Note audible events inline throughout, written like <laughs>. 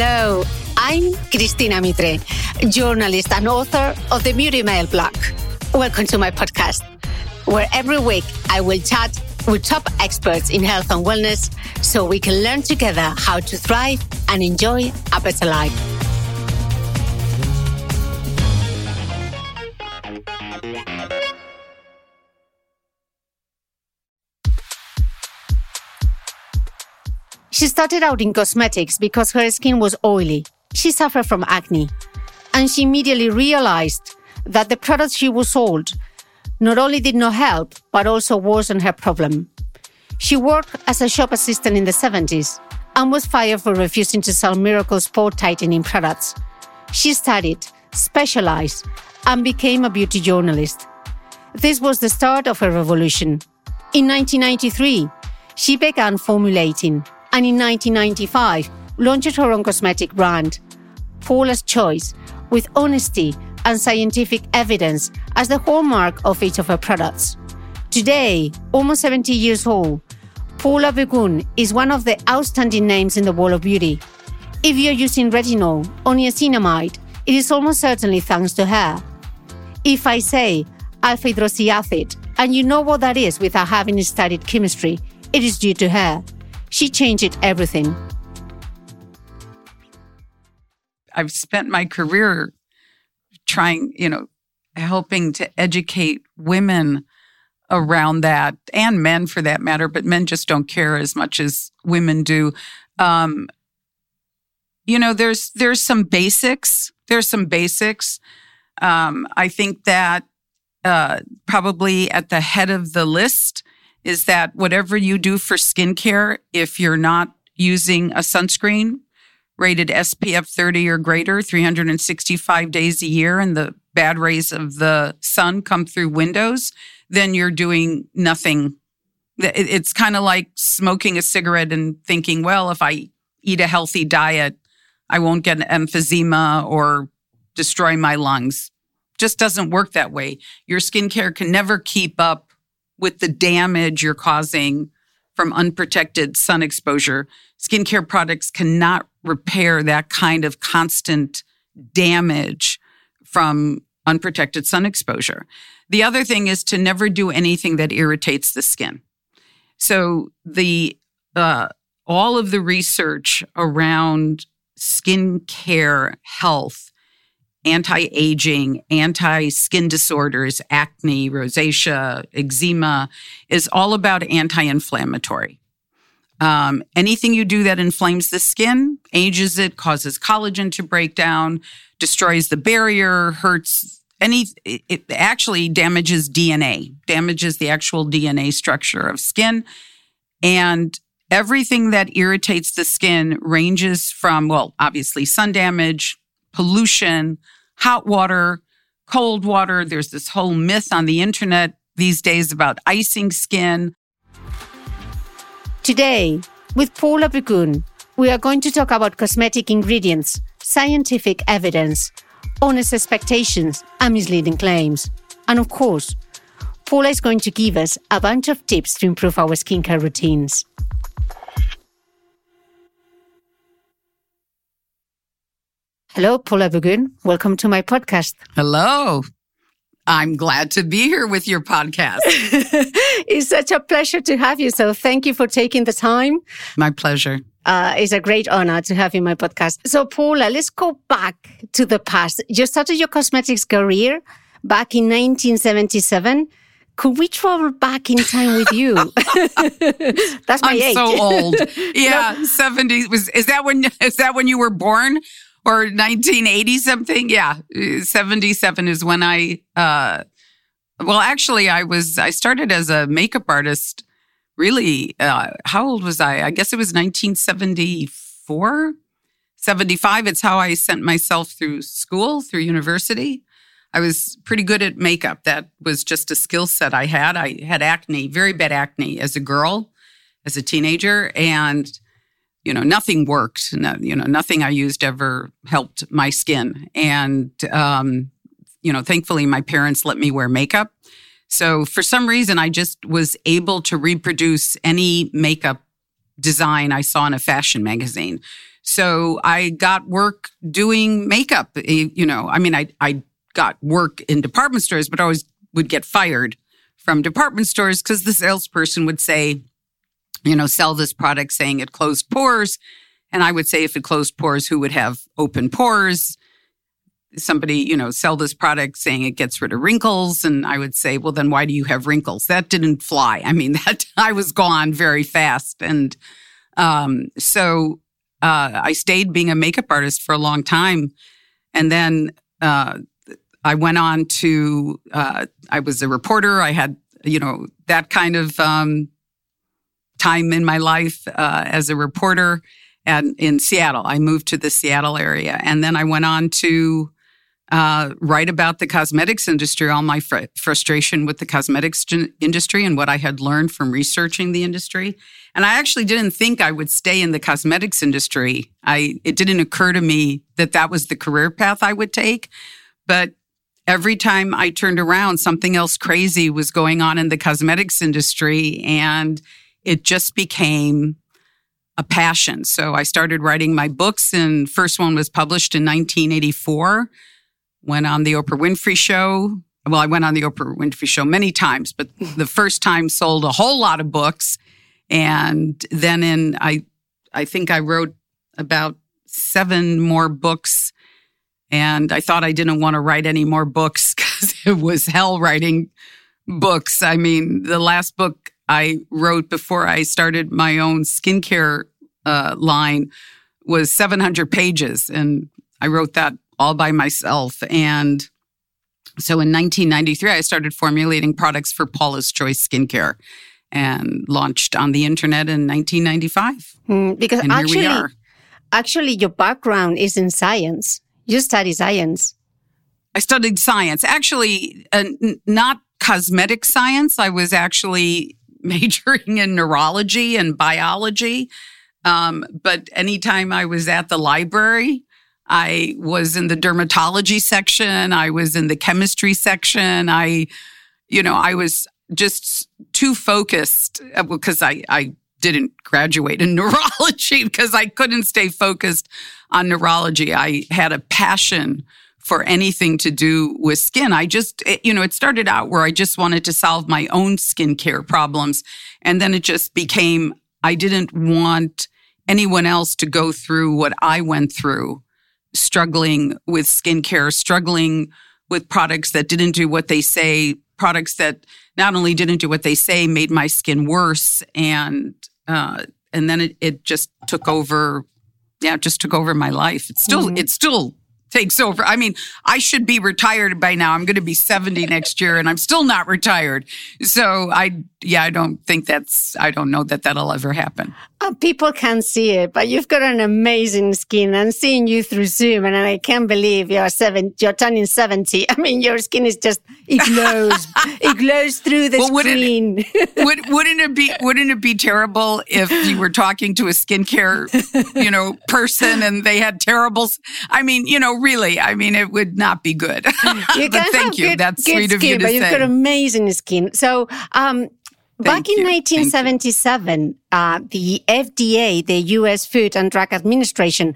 Hello, I'm Cristina Mitre, journalist and author of the Beauty Mail blog. Welcome to my podcast, where every week I will chat with top experts in health and wellness so we can learn together how to thrive and enjoy a better life. She started out in cosmetics because her skin was oily. She suffered from acne. And she immediately realized that the products she was sold not only did not help, but also worsened her problem. She worked as a shop assistant in the 70s and was fired for refusing to sell Miracle Sport tightening products. She studied, specialized, and became a beauty journalist. This was the start of her revolution. In 1993, she began formulating and in 1995 launched her own cosmetic brand, Paula's Choice, with honesty and scientific evidence as the hallmark of each of her products. Today, almost 70 years old, Paula Begoun is one of the outstanding names in the world of beauty. If you're using retinol or niacinamide, it is almost certainly thanks to her. If I say alpha hydroxy acid, and you know what that is without having studied chemistry, it is due to her. She changed everything. I've spent my career trying, you know, helping to educate women around that and men for that matter, but men just don't care as much as women do. Um, you know, there's there's some basics. There's some basics. Um, I think that uh, probably at the head of the list is that whatever you do for skincare, if you're not using a sunscreen rated SPF 30 or greater 365 days a year and the bad rays of the sun come through windows, then you're doing nothing. It's kind of like smoking a cigarette and thinking, well, if I eat a healthy diet, I won't get an emphysema or destroy my lungs. Just doesn't work that way. Your skincare can never keep up with the damage you're causing from unprotected sun exposure. Skincare products cannot repair that kind of constant damage from unprotected sun exposure. The other thing is to never do anything that irritates the skin. So the uh, all of the research around skin care health anti aging, anti skin disorders, acne, rosacea, eczema is all about anti inflammatory. Um, anything you do that inflames the skin, ages it, causes collagen to break down, destroys the barrier, hurts any it, it actually damages DNA, damages the actual DNA structure of skin. And everything that irritates the skin ranges from, well, obviously sun damage, pollution, hot water, cold water. There's this whole myth on the internet these days about icing skin. Today, with Paula Begoun, we are going to talk about cosmetic ingredients, scientific evidence, honest expectations, and misleading claims. And of course, Paula is going to give us a bunch of tips to improve our skincare routines. Hello, Paula Begoun. Welcome to my podcast. Hello. I'm glad to be here with your podcast. <laughs> it's such a pleasure to have you. So thank you for taking the time. My pleasure. Uh, it's a great honor to have you in my podcast. So, Paula, let's go back to the past. You started your cosmetics career back in 1977. Could we travel back in time with you? <laughs> That's my I'm age. so old. <laughs> Yeah, no. 70 was is that when is that when you were born? Or 1980 something. Yeah, 77 is when I, uh, well, actually, I was, I started as a makeup artist really, uh, how old was I? I guess it was 1974, 75. It's how I sent myself through school, through university. I was pretty good at makeup. That was just a skill set I had. I had acne, very bad acne as a girl, as a teenager. And you know, nothing worked. No, you know, nothing I used ever helped my skin. And, um, you know, thankfully my parents let me wear makeup. So for some reason, I just was able to reproduce any makeup design I saw in a fashion magazine. So I got work doing makeup. Eh, you know, I mean, I, I got work in department stores, but I always would get fired from department stores because the salesperson would say, you know, sell this product saying it closed pores. And I would say if it closed pores, who would have open pores? Somebody, you know, sell this product saying it gets rid of wrinkles. And I would say, well, then why do you have wrinkles? That didn't fly. I mean, <laughs> that I was gone very fast. And um, so uh, I stayed being a makeup artist for a long time. And then uh, I went on to, uh, I was a reporter. I had, you know, that kind of um, time in my life uh, as a reporter and in Seattle. I moved to the Seattle area, and then I went on to uh, write about the cosmetics industry, all my fr- frustration with the cosmetics industry and what I had learned from researching the industry. And I actually didn't think I would stay in the cosmetics industry. I it didn't occur to me that that was the career path I would take, but every time I turned around, something else crazy was going on in the cosmetics industry, and it just became a passion. So I started writing my books, and first one was published in 1984. Went on the Oprah Winfrey Show. Well, I went on the Oprah Winfrey Show many times, but the first time sold a whole lot of books. And then in I, I think I wrote about seven more books. And I thought I didn't want to write any more books <laughs> because it was hell writing books. I mean, the last book I wrote before I started my own skincare uh, line was 700 pages. And I wrote that all by myself. And so in 1993, I started formulating products for Paula's Choice Skincare and launched on the internet in 1995. Mm, because and actually, actually, your background is in science. You study science. I studied science. Actually, uh, n- not cosmetic science. I was actually majoring in neurology and biology. Um, but anytime I was at the library, I was in the dermatology section, I was in the chemistry section. I, you know, I was just too focused because uh, I, I didn't graduate in <laughs> neurology because I couldn't stay focused on neurology. I had a passion for anything to do with skin. I just, it, you know, it started out where I just wanted to solve my own skincare problems. And then it just became, I didn't want anyone else to go through what I went through, struggling with skincare, struggling with products that didn't do what they say, products that not only didn't do what they say, made my skin worse. And, uh, and then it, it just took over. Yeah, it just took over my life. It's still, mm-hmm. it's still takes over. I mean, I should be retired by now. I'm going to be 70 next year and I'm still not retired. So I, yeah, I don't think that's, I don't know that that'll ever happen. Uh, people can't see it, but you've got an amazing skin. I'm seeing you through Zoom and I can't believe you're seven, you're turning 70. <laughs> I mean, your skin is just, it glows, <laughs> it glows through the well, screen. Wouldn't it, <laughs> would, wouldn't it be, wouldn't it be terrible if you were talking to a skincare, you know, person and they had terrible, I mean, you know, really, I mean, it would not be good. <laughs> <laughs> You but thank you. Good, That's good sweet skin, of you to but say. You've got amazing skin. So, um, Back in 1977, uh, the FDA, the U.S. Food and Drug Administration,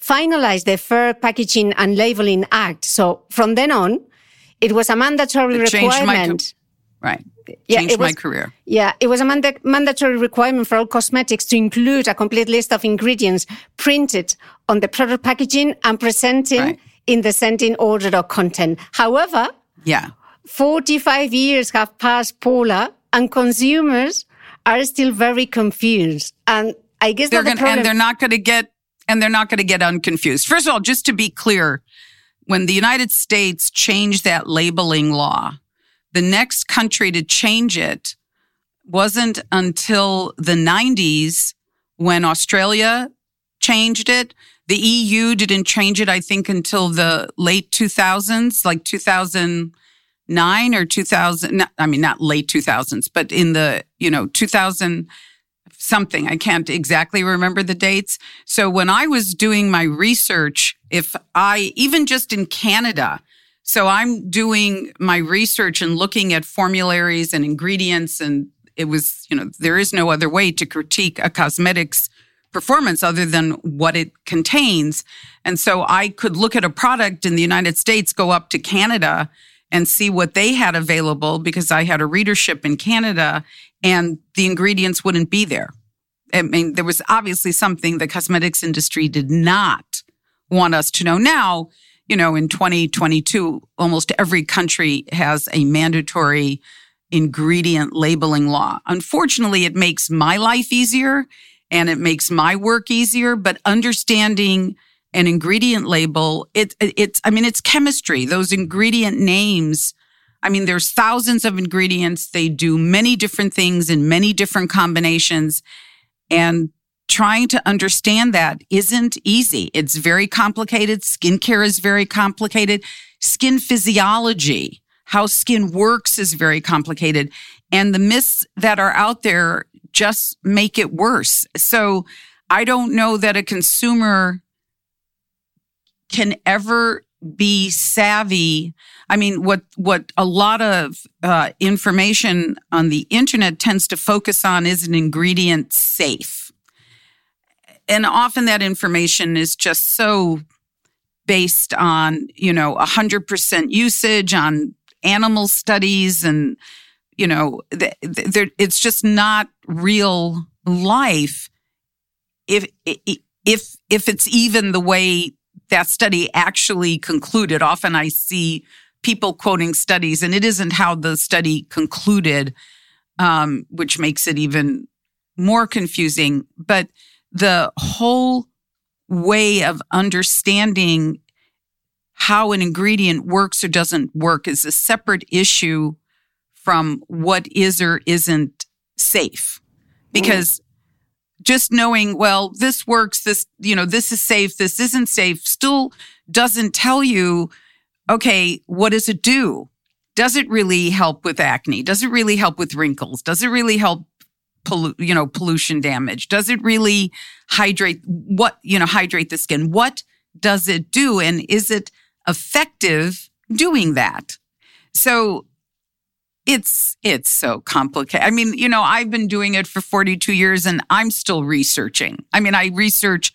finalized the Fair Packaging and Labeling Act. So from then on, it was a mandatory it requirement. Right. Yeah, changed it was, my career. Yeah, it was a manda- mandatory requirement for all cosmetics to include a complete list of ingredients printed on the product packaging and presenting right. in the sending order of content. However, yeah, 45 years have passed, Paula, and consumers are still very confused. And I guess they're the and they're not going to get and they're not going to get unconfused. First of all, just to be clear, when the United States changed that labeling law, the next country to change it wasn't until the 90s when Australia changed it. The EU didn't change it, I think, until the late 2000s, like 2009 or 2000 i mean not late 2000s but in the you know 2000 something i can't exactly remember the dates so when i was doing my research if i even just in canada so i'm doing my research and looking at formularies and ingredients and it was you know there is no other way to critique a cosmetics performance other than what it contains and so i could look at a product in the united states go up to canada and see what they had available because I had a readership in Canada and the ingredients wouldn't be there. I mean, there was obviously something the cosmetics industry did not want us to know. Now, you know, in 2022, almost every country has a mandatory ingredient labeling law. Unfortunately, it makes my life easier and it makes my work easier, but understanding an ingredient label, it, it's, I mean, it's chemistry. Those ingredient names, I mean, there's thousands of ingredients. They do many different things in many different combinations. And trying to understand that isn't easy. It's very complicated. Skincare is very complicated. Skin physiology, how skin works is very complicated. And the myths that are out there just make it worse. So I don't know that a consumer can ever be savvy. I mean, what what a lot of uh, information on the internet tends to focus on is an ingredient safe, and often that information is just so based on you know a hundred percent usage on animal studies, and you know it's just not real life. If if if it's even the way that study actually concluded. Often I see people quoting studies, and it isn't how the study concluded, um, which makes it even more confusing. But the whole way of understanding how an ingredient works or doesn't work is a separate issue from what is or isn't safe. Because just knowing, well, this works, this, you know, this is safe, this isn't safe, still doesn't tell you, okay, what does it do? Does it really help with acne? Does it really help with wrinkles? Does it really help pollu- you know, pollution damage? Does it really hydrate what, you know, hydrate the skin? What does it do? And is it effective doing that? So it's it's so complicated. I mean, you know, I've been doing it for 42 years and I'm still researching. I mean, I research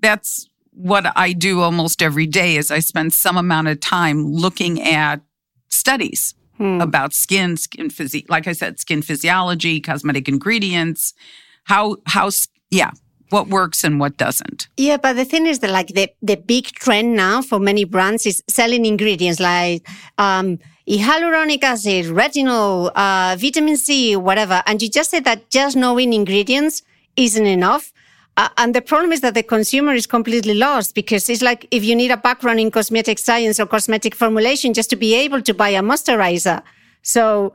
that's what I do almost every day is I spend some amount of time looking at studies hmm. about skin, skin physi like I said, skin physiology, cosmetic ingredients, how how yeah, what works and what doesn't. Yeah, but the thing is that like the the big trend now for many brands is selling ingredients like um hyaluronic acid, retinol, uh, vitamin C, whatever. And you just said that just knowing ingredients isn't enough. Uh, and the problem is that the consumer is completely lost because it's like if you need a background in cosmetic science or cosmetic formulation just to be able to buy a moisturizer. So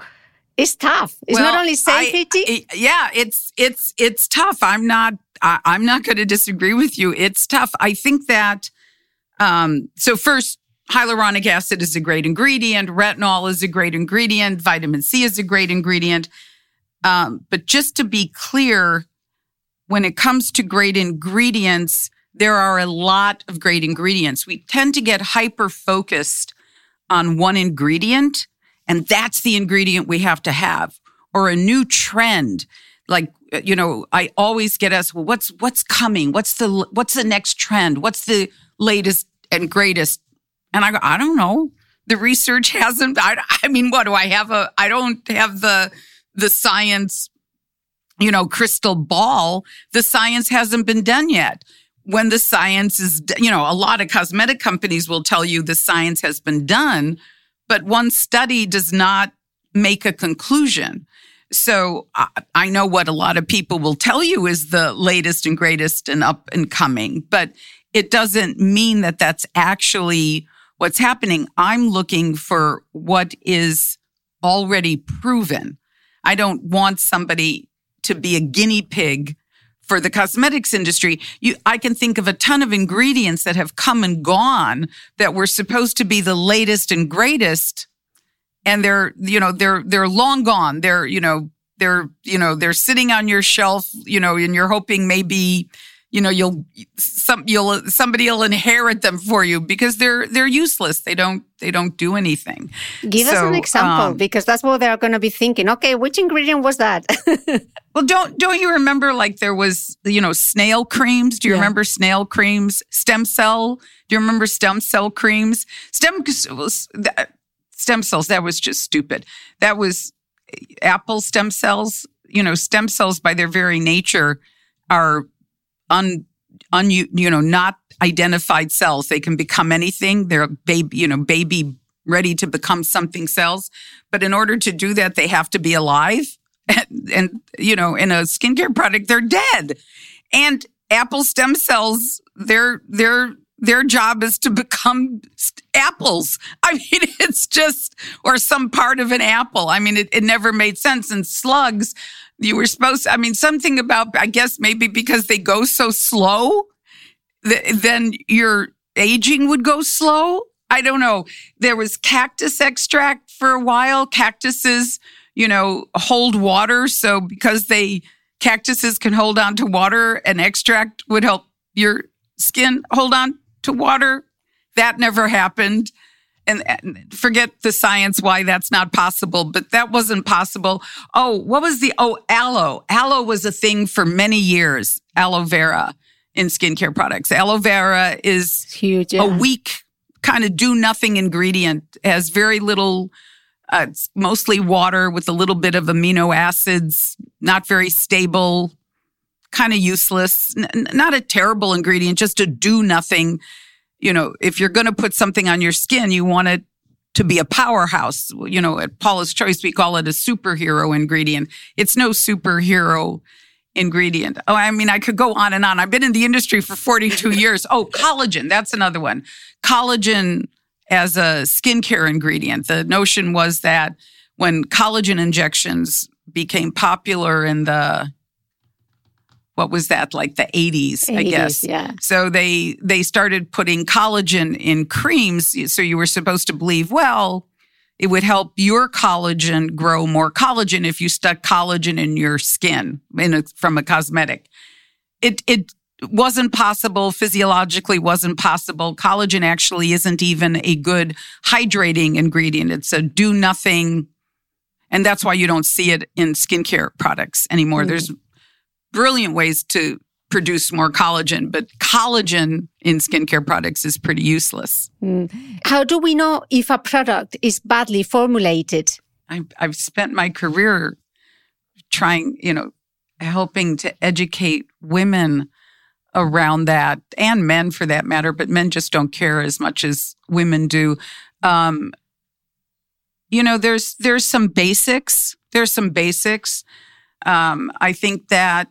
it's tough. It's well, not only safety. I, yeah, it's it's it's tough. I'm not I, am not going to disagree with you. It's tough. I think that um, so first hyaluronic acid is a great ingredient, retinol is a great ingredient, vitamin C is a great ingredient. Um, but just to be clear, when it comes to great ingredients, there are a lot of great ingredients. We tend to get hyper focused on one ingredient, and that's the ingredient we have to have, or a new trend. Like, uh, you know, I always get asked, well, what's, what's coming? What's the, what's the next trend? What's the latest and greatest? And I go, I don't know. The research <laughs> hasn't, I, I mean, what do I have a, I don't have the, the science you know, crystal ball, the science hasn't been done yet. When the science is, you know, a lot of cosmetic companies will tell you the science has been done, but one study does not make a conclusion. So I know what a lot of people will tell you is the latest and greatest and up and coming, but it doesn't mean that that's actually what's happening. I'm looking for what is already proven. I don't want somebody to be a guinea pig for the cosmetics industry. You, I can think of a ton of ingredients that have come and gone that were supposed to be the latest and greatest. And they're, you know, they're, they're long gone. They're, you know, they're, you know, they're sitting on your shelf, you know, and you're hoping maybe you know you'll some you'll somebody will inherit them for you because they're they're useless. They don't they don't do anything. Give so, us an example um, because that's what they're going to be thinking. Okay which ingredient was that? <laughs> Well don't don't you remember like there was you know snail creams? Do you yeah. remember snail creams? Stem cell? Do you remember stem cell creams? Stem stem cells that was just stupid. That was apple stem cells. You know stem cells by their very nature are un, un you know not identified cells. They can become anything. They're baby, you know, baby ready to become something cells. But in order to do that, they have to be alive. <laughs> And, and you know, in a skincare product, they're dead. And apple stem cells, their their their job is to <laughs> become apples. I mean, it's just, or some part of an apple. I mean, it, it never made sense. And slugs, you were supposed to, I mean, something about, I guess maybe because they go so slow, th- then your aging would go slow. I don't know. There was cactus extract for a while. Cactuses, you know, hold water. So because they, cactuses can hold on to water, an extract would help your skin hold on to water. That never happened and, forget the science why that's not possible, but that wasn't possible. Oh, what was the, oh, aloe. Aloe was a thing for many years, aloe vera in skincare products. Aloe vera is huge, yeah. a weak kind of do nothing ingredient, has very little, uh, it's mostly water with a little bit of amino acids, not very stable, kind of useless, N- not a terrible ingredient, just a do nothing you know, if you're going to put something on your skin, you want it to be a powerhouse. You know, at Paula's Choice, we call it a superhero ingredient. It's no superhero ingredient. Oh, I mean, I could go on and on. I've been in the industry for 42 <laughs> years. Oh, collagen. That's another one. Collagen as a skincare ingredient. The notion was that when collagen injections became popular in the what was that like the 80s, 80s, i guess. yeah. So they they started putting collagen in creams. So you were supposed to believe well it would help your collagen grow more collagen if you stuck collagen in your skin in a, from a cosmetic. It it wasn't possible physiologically wasn't possible. Collagen actually isn't even a good hydrating ingredient. It's a do nothing and that's why you don't see it in skincare products anymore. Mm. there's brilliant ways to produce more collagen, but collagen in skincare products is pretty useless. Mm. How do we know if a product is badly formulated? I've, I've spent my career trying, you know, helping to educate women around that and men for that matter, but men just don't care as much as women do. Um, you know, there's there's some basics. There's some basics. Um, I think that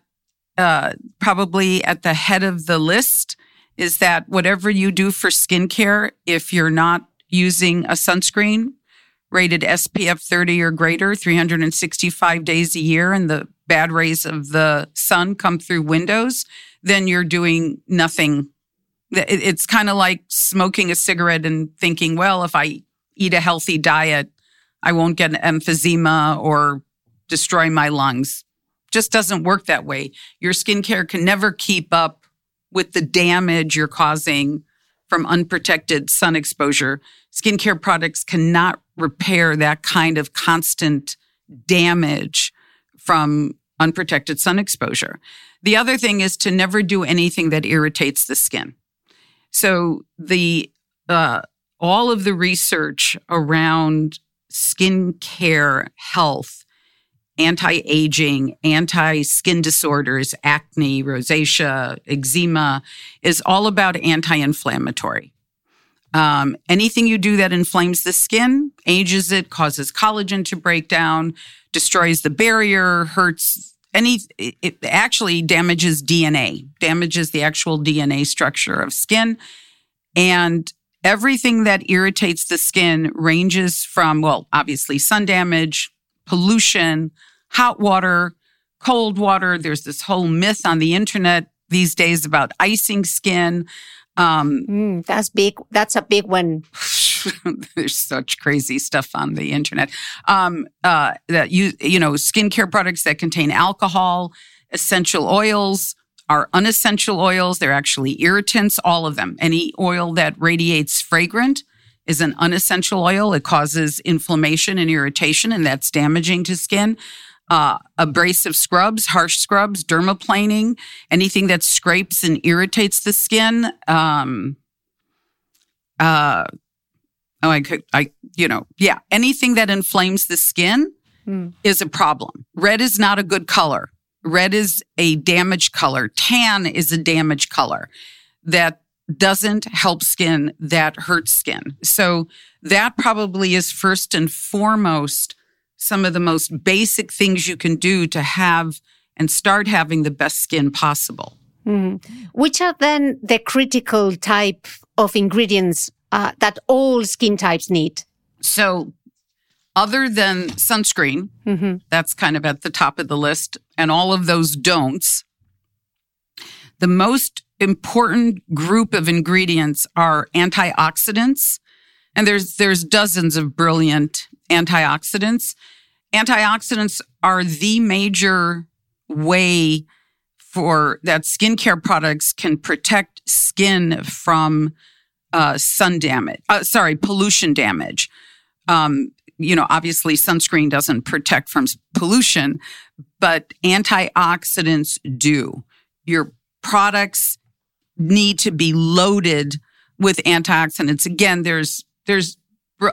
uh, probably at the head of the list is that whatever you do for skincare, if you're not using a sunscreen rated SPF 30 or greater 365 days a year and the bad rays of the sun come through windows, then you're doing nothing. It's kind of like smoking a cigarette and thinking, well, if I eat a healthy diet, I won't get emphysema or destroy my lungs. Just doesn't work that way. Your skincare can never keep up with the damage you're causing from unprotected sun exposure. Skincare products cannot repair that kind of constant damage from unprotected sun exposure. The other thing is to never do anything that irritates the skin. So the uh, all of the research around skin care health, anti aging, anti skin disorders, acne, rosacea, eczema is all about anti inflammatory. Um, anything you do that inflames the skin, ages it, causes collagen to break down, destroys the barrier, hurts any, it actually damages DNA, damages the actual DNA structure of skin. And everything that irritates the skin ranges from, well, obviously sun damage, pollution, hot water, cold water. There's this whole myth on the internet these days about icing skin. Um, mm, that's big. That's a big one. <laughs> there's such crazy stuff on the internet. Um, uh, that you you know skincare products that contain alcohol, essential oils are unessential oils. They're actually irritants. All of them. Any oil that radiates fragrant is an unessential oil. It causes inflammation and irritation, and that's damaging to skin. Uh, abrasive scrubs, harsh scrubs, dermaplaning, anything that scrapes and irritates the skin. Um, uh, oh, I could, I, you know, yeah, anything that inflames the skin mm. is a problem. Red is not a good color. Red is a damaged color. Tan is a damaged color that doesn't help skin, that hurts skin. So that probably is first and foremost some of the most basic things you can do to have and start having the best skin possible. Mm. Which are then the critical type of ingredients uh, that all skin types need? So, other than sunscreen, mm-hmm. that's kind of at the top of the list, and all of those don'ts, the most important group of ingredients are antioxidants. And there's, there's dozens of brilliant antioxidants. Antioxidants are the major way for that skincare products can protect skin from uh, sun damage. Uh, sorry, pollution damage. Um, you know, obviously sunscreen doesn't protect from pollution, but antioxidants do. Your products need to be loaded with antioxidants. Again, there's there's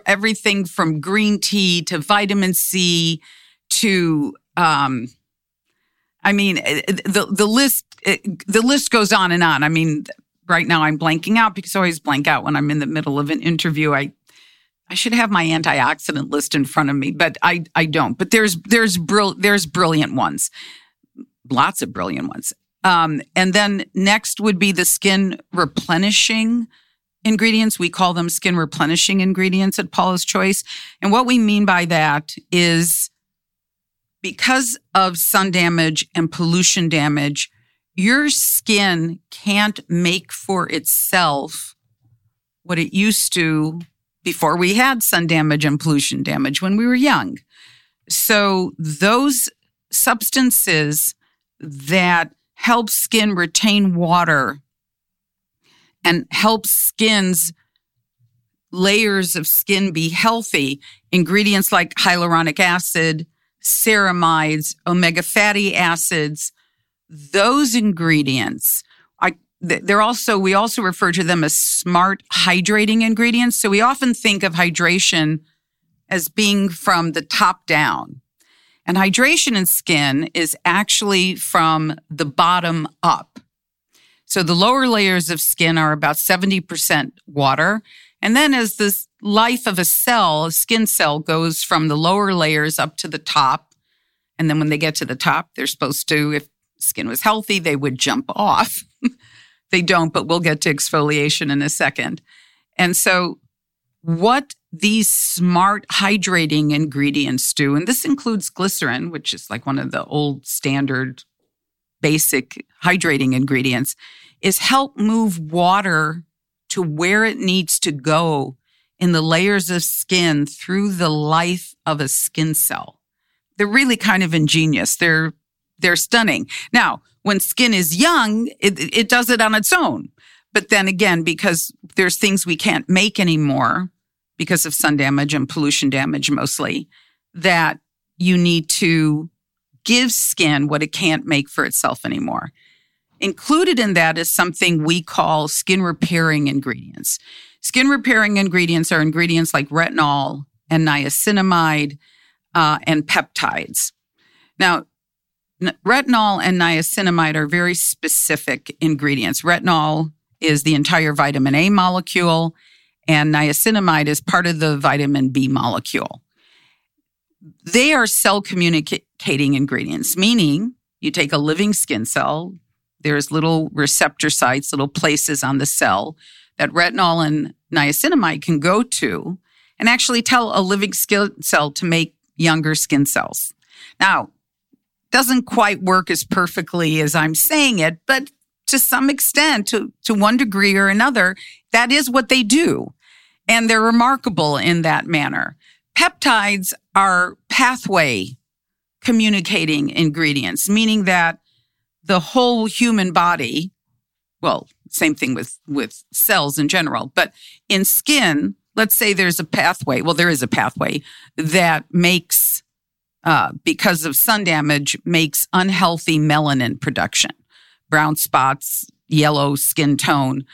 everything from green tea to vitamin C to um, I mean eh, eh, the the list eh, the list goes on and on. I mean right now I'm blanking out because I always blank out when I'm in the middle of an interview. I I should have my antioxidant list in front of me, but I I don't. But there's there's brill, there's brilliant ones. Lots of brilliant ones. Um, and then next would be the skin replenishing ingredients. We call them skin replenishing ingredients at Paula's Choice. And what we mean by that is because of sun damage and pollution damage, your skin can't make for itself what it used to before we had sun damage and pollution damage when we were young. So those substances that help skin retain water and help skin's layers of skin be healthy. Ingredients like hyaluronic acid, ceramides, omega fatty acids, those ingredients. I, they're also we also refer to them as smart hydrating ingredients. So we often think of hydration as being from the top down. And hydration in skin is actually from the bottom up so the lower layers of skin are about 70% water. And then as the life of a cell, a skin cell goes from the lower layers up to the top. And then when they get to the top, they're supposed to, if skin was healthy, they would jump off. <laughs> they don't, but we'll get to exfoliation in a second. And so, what these smart hydrating ingredients do, and this includes glycerin, which is like one of the old standard basic hydrating ingredients, is help move water to where it needs to go in the layers of skin through the life of a skin cell. They're really kind of ingenious. They're they're stunning. Now, when skin is young, it, it does it on its own. But then again, because there's things we can't make anymore because of sun damage and pollution damage mostly, that you need to give skin what it can't make for itself anymore. Included in that is something we call skin repairing ingredients. Skin repairing ingredients are ingredients like retinol and niacinamide uh, and peptides. Now, n- retinol and niacinamide are very specific ingredients. Retinol is the entire vitamin A molecule, and niacinamide is part of the vitamin B molecule. They are cell communicating ingredients, meaning you take a living skin cell, there's little receptor sites, little places on the cell that retinol and niacinamide can go to and actually tell a living skin cell to make younger skin cells. Now, doesn't quite work as perfectly as I'm saying it, but to some extent, to, to one degree or another, that is what they do. And they're remarkable in that manner. Peptides are pathway communicating ingredients, meaning that the whole human body, well, same thing with, with cells in general, but in skin, let's say there's a pathway. Well, there is a pathway that makes, uh, because of sun damage, makes unhealthy melanin production, brown spots, yellow skin tone.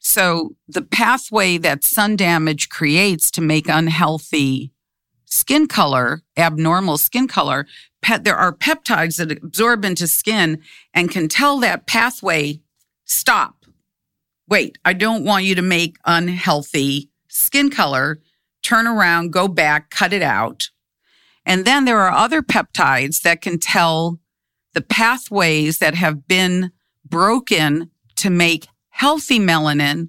So the pathway that sun damage creates to make unhealthy skin color, abnormal skin color, there are peptides that absorb into skin and can tell that pathway, stop. Wait, I don't want you to make unhealthy skin color. Turn around, go back, cut it out. And then there are other peptides that can tell the pathways that have been broken to make healthy melanin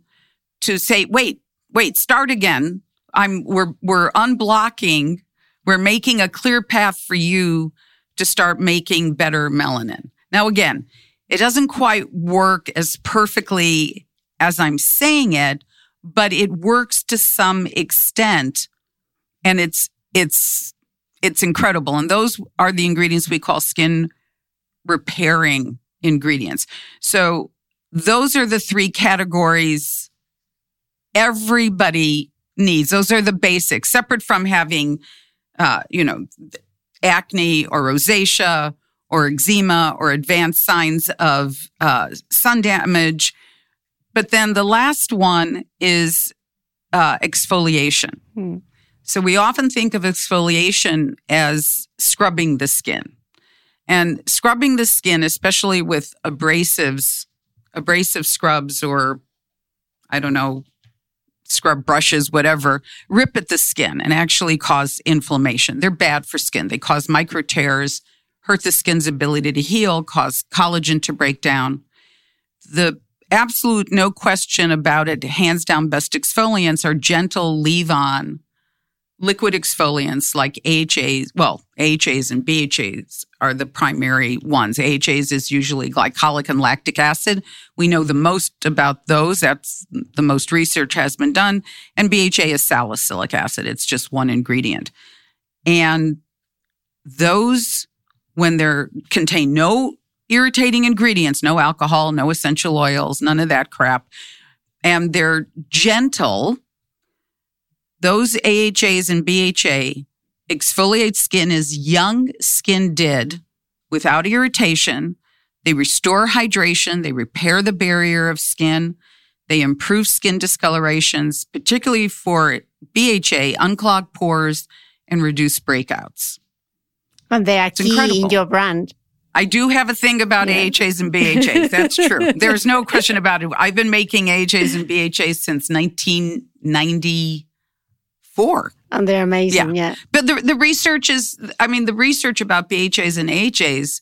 to say, wait, wait, start again. I'm, we're, we're unblocking we're making a clear path for you to start making better melanin. Now, again, it doesn't quite work as perfectly as I'm saying it, but it works to some extent and it's, it's, it's incredible. And those are the ingredients we call skin repairing ingredients. So those are the three categories everybody needs. Those are the basics, separate from having uh, you know, acne or rosacea or eczema or advanced signs of uh, sun damage. But then the last one is uh, exfoliation. Hmm. So we often think of exfoliation as scrubbing the skin. And scrubbing the skin, especially with abrasives, abrasive scrubs or I don't know, scrub brushes, whatever, rip at the skin and actually cause inflammation. They're bad for skin. They cause micro tears, hurt the skin's ability to heal, cause collagen to break down. The absolute no question about it, hands down best exfoliants are gentle leave on liquid exfoliants like AHAs, well, AHAs and BHAs are the primary ones. AHAs is usually glycolic and lactic acid. We know the most about those. That's the most research has been done. And BHA is salicylic acid. It's just one ingredient. And those, when they're contain no irritating ingredients, no alcohol, no essential oils, none of that crap, and they're gentle, those AHAs and BHA exfoliate skin as young skin did without irritation. They restore hydration. They repair the barrier of skin. They improve skin discolorations, particularly for BHA, unclog pores and reduce breakouts. And they are it's key incredible. in your brand. I do have a thing about yeah. AHAs and BHAs. That's <laughs> true. There's no question about it. I've been making AHAs and BHAs since 1990 And they're amazing, yeah. yeah. But the, the research is, I mean, the research about BHAs and AHAs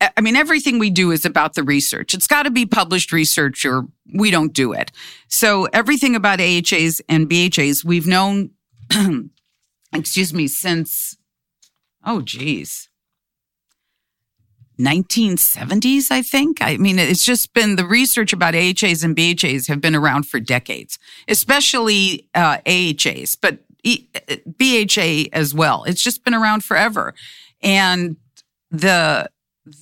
I mean, everything we do is about the research. It's got to be published research or we don't do it. So everything about AHAs and BHAs we've known, <clears throat> excuse me, since, oh, geez, 1970s, I think. I mean, it's just been the research about AHAs and BHAs have been around for decades, especially uh, AHAs, but BHA as well. It's just been around forever. And the,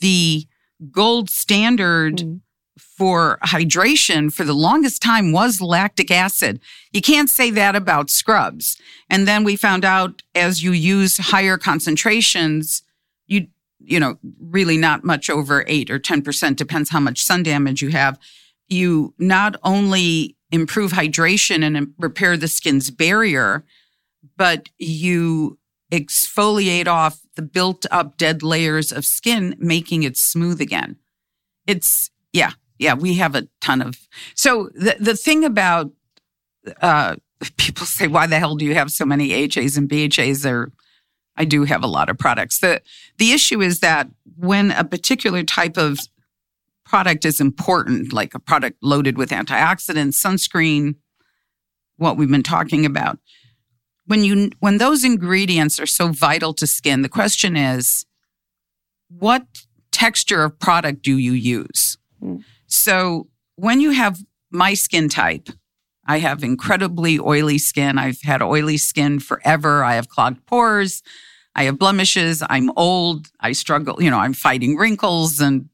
the gold standard mm. for hydration for the longest time was lactic acid. You can't say that about scrubs. And then we found out as you use higher concentrations, you you know, really not much over eight or 10%, depends how much sun damage you have. You not only improve hydration and repair the skin's barrier, but you exfoliate off the built up dead layers of skin, making it smooth again. It's, yeah, yeah, we have a ton of. So the, the thing about, uh, people say, why the hell do you have so many AHAs and BHAs? They're I do have a lot of products. The the issue is that when a particular type of product is important, like a product loaded with antioxidants, sunscreen, what we've been talking about, when you when those ingredients are so vital to skin, the question is what texture of product do you use? Mm. So when you have my skin type, I have incredibly oily skin. I've had oily skin forever. I have clogged pores. I have blemishes. I'm old. I struggle, you know, I'm fighting wrinkles and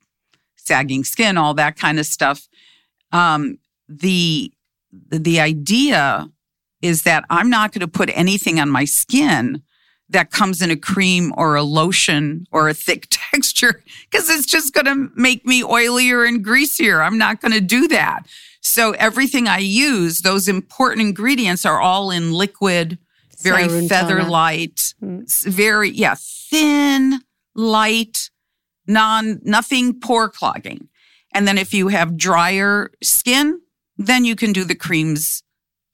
sagging skin, all that kind of stuff. Um, the, the idea is that I'm not going to put anything on my skin that comes in a cream or a lotion or a thick <laughs> texture because it's just going to make me oilier and greasier. I'm not going to do that. So everything I use, those important ingredients are all in liquid, very feather light, mm. very, yeah, thin, light, non, nothing pore clogging. And then if you have drier skin, then you can do the creams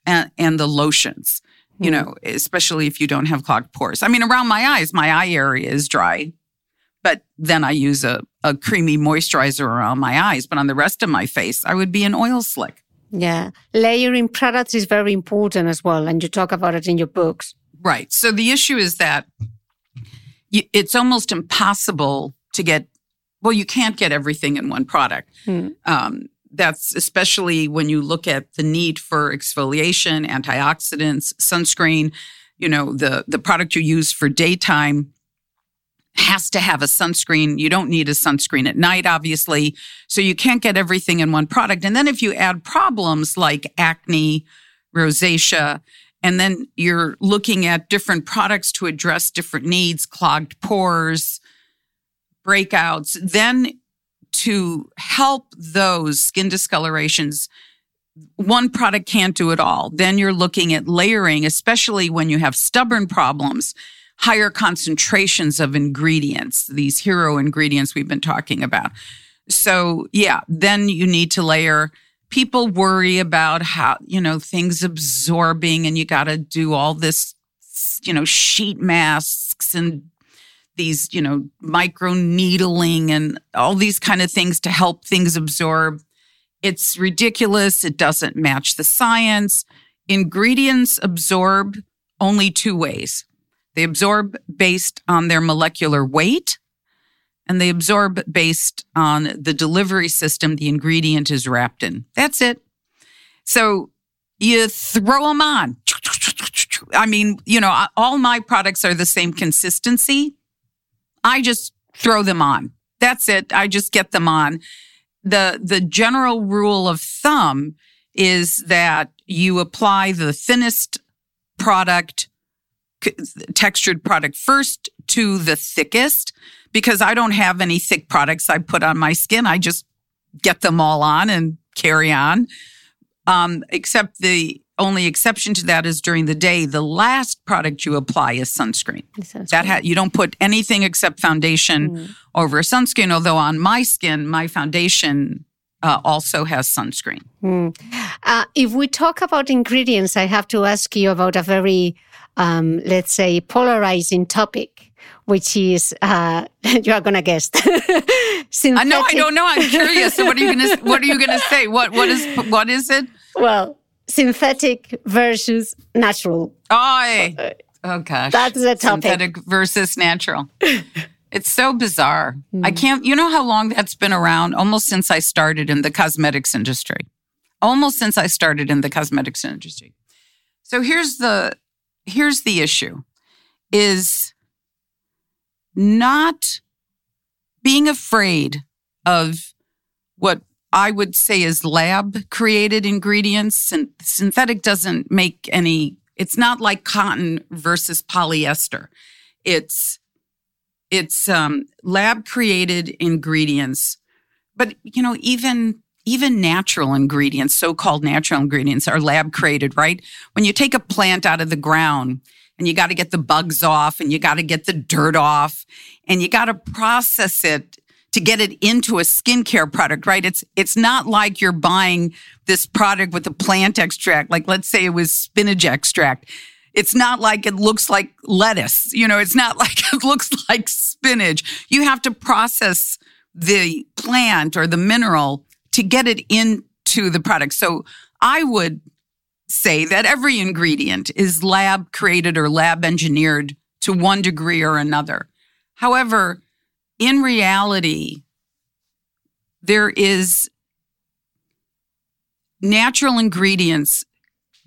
and, and the lotions, you mm. know, especially if you don't have clogged pores. I mean, around my eyes, my eye area is dry, but then I use a, a creamy moisturizer around my eyes. But on the rest of my face, I would be an oil slick. Yeah. Layering products is very important as well. And you talk about it in your books. Right. So the issue is that it's almost impossible to get, well, you can't get everything in one product. Hmm. Um, that's especially when you look at the need for exfoliation, antioxidants, sunscreen, you know, the, the product you use for daytime has to have a sunscreen. You don't need a sunscreen at night, obviously. So you can't get everything in one product. And then if you add problems like acne, rosacea, and then you're looking at different products to address different needs, clogged pores, breakouts, then to help those skin discolorations, one product can't do it all. Then you're looking at layering, especially when you have stubborn problems higher concentrations of ingredients, these hero ingredients we've been talking about. So, yeah, then you need to layer. People worry about how, you know, things absorbing and you got to do all this, you know, sheet masks and these, you know, micro needling and all these kind of things to help things absorb. It's ridiculous. It doesn't match the science. Ingredients absorb only two ways they absorb based on their molecular weight and they absorb based on the delivery system the ingredient is wrapped in. That's it. So you throw them on. I mean, you know, all my products are the same consistency. I just throw them on. That's it. I just get them on. The, the general rule of thumb is that you apply the thinnest product textured product first to the thickest because I don't have any thick products I put on my skin. I just get them all on and carry on. Um, except the only exception to that is during the day. The last product you apply is sunscreen. sunscreen. That ha- you don't put anything except foundation mm. over sunscreen. Although on my skin, my foundation uh, also has sunscreen. Mm. Uh, if we talk about ingredients, I have to ask you about a very um, let's say, polarizing topic, which is uh, <laughs> you are gonna guess. <laughs> I know I don't know. I'm curious. So what are you gonna What are you gonna say? What What is What is it? Well, synthetic versus natural. Oh, oh gosh. That's the topic. Synthetic versus natural. <laughs> It's so bizarre. Mm. I can't, you know how long that's been around? Almost since I started in the cosmetics industry. Almost since I started in the cosmetics industry. So here's the here's the issue is not being afraid of what I would say is lab created ingredients. And synthetic doesn't make any, it's not like cotton versus polyester. It's, it's um, lab created ingredients. But, you know, even even natural ingredients, so-called natural ingredients are lab created, right? When you take a plant out of the ground and you got to get the bugs off and you got to get the dirt off and you got to process it to get it into a skincare product, right? It's it's not like you're buying this product with a plant extract, like let's say it was spinach extract. It's not like it looks like lettuce. You know, it's not <laughs> like it looks like spinach. You have to process the plant or the mineral to get it into the product. So I would say that every ingredient is lab created or lab engineered to one degree or another. However, in reality, there is natural ingredients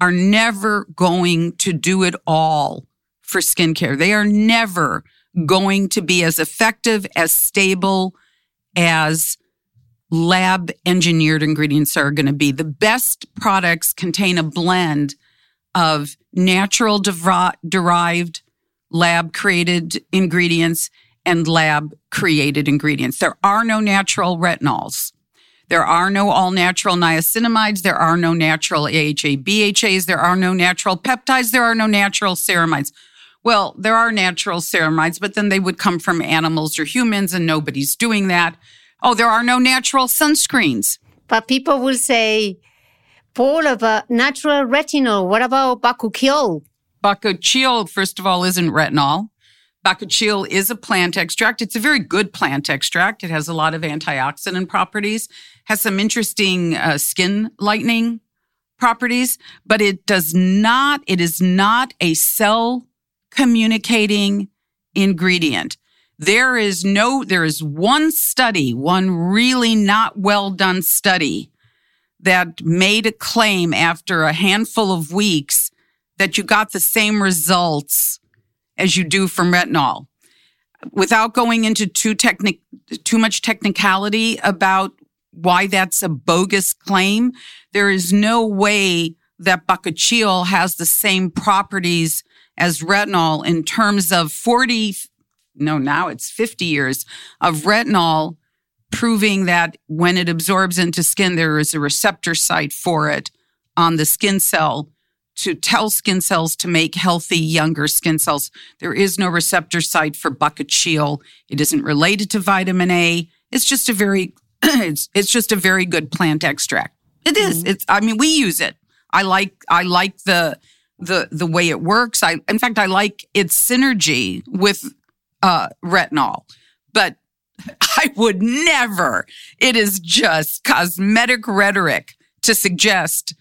are never going to do it all for skincare. They are never going to be as effective, as stable as lab engineered ingredients are going to be. The best products contain a blend of natural derived lab created ingredients and lab created ingredients. There are no natural retinols. There are no all natural niacinamides. There are no natural AHA BHAs. There are no natural peptides. There are no natural ceramides. Well, there are natural ceramides, but then they would come from animals or humans, and nobody's doing that. Oh, there are no natural sunscreens. But people will say, Paul, of a natural retinol, what about bakuchiol? Bakuchiol, first of all, isn't retinol. Bakuchiol is a plant extract. It's a very good plant extract. It has a lot of antioxidant properties, has some interesting uh, skin lightening properties, but it does not, it is not a cell communicating ingredient. There is no, there is one study, one really not well done study that made a claim after a handful of weeks that you got the same results as you do from retinol. Without going into too technic, too much technicality about why that's a bogus claim, there is no way that bakuchiol has the same properties as retinol in terms of 40, no, now it's 50 years of retinol proving that when it absorbs into skin, there is a receptor site for it on the skin cell to tell skin cells to make healthy younger skin cells. There is no receptor site for bakuchiol. It isn't related to vitamin A. It's just a very <clears throat> it's it's just a very good plant extract. It is. Mm-hmm. It's I mean we use it. I like I like the the the way it works. I in fact I like its synergy with uh retinol. But <laughs> I would never. It is just cosmetic rhetoric to suggest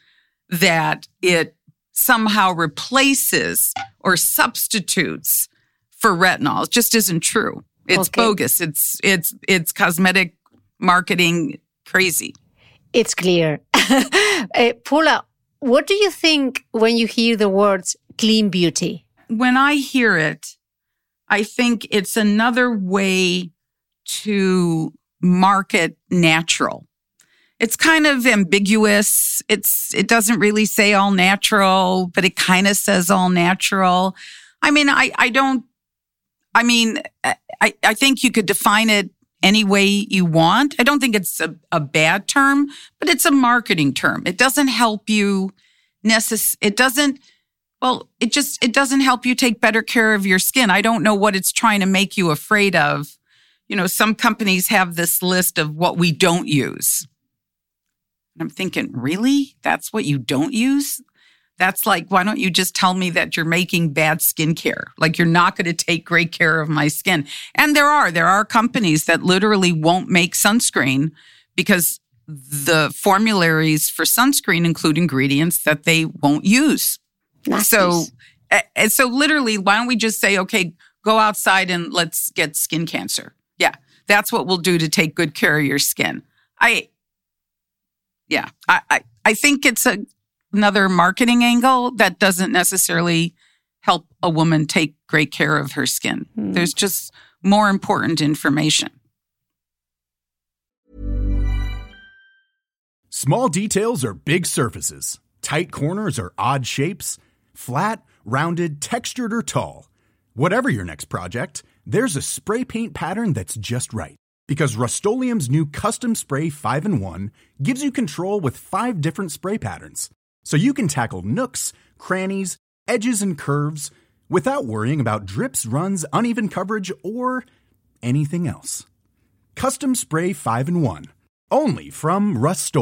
that it somehow replaces or substitutes for retinol. It just isn't true. It's okay. bogus. It's it's it's cosmetic marketing crazy. It's clear. uh, <laughs> Paula, what do you think when you hear the words clean beauty? When I hear it, I think it's another way to market natural it's kind of ambiguous. It's it doesn't really say all natural, but it kind of says all natural. I mean, I I don't. I mean, I I think you could define it any way you want. I don't think it's a, a bad term, but it's a marketing term. It doesn't help you necess. It doesn't. Well, it just it doesn't help you take better care of your skin. I don't know what it's trying to make you afraid of. You know, some companies have this list of what we don't use. And I'm thinking, really? That's what you don't use? That's like, why don't you just tell me that you're making bad skincare? Like, you're not going to take great care of my skin. And there are, there are companies that literally won't make sunscreen because the formularies for sunscreen include ingredients that they won't use. So, and so literally, why don't we just say, okay, go outside and let's get skin cancer? Yeah, that's what we'll do to take good care of your skin. I, yeah, I, I, I think it's a, another marketing angle that doesn't necessarily help a woman take great care of her skin. Mm. There's just more important information. Small details are big surfaces, tight corners are odd shapes, flat, rounded, textured, or tall. Whatever your next project, there's a spray paint pattern that's just right. Because Rust new Custom Spray 5 and 1 gives you control with five different spray patterns so you can tackle nooks, crannies, edges, and curves without worrying about drips, runs, uneven coverage, or anything else. Custom Spray 5 and 1. Only from Rust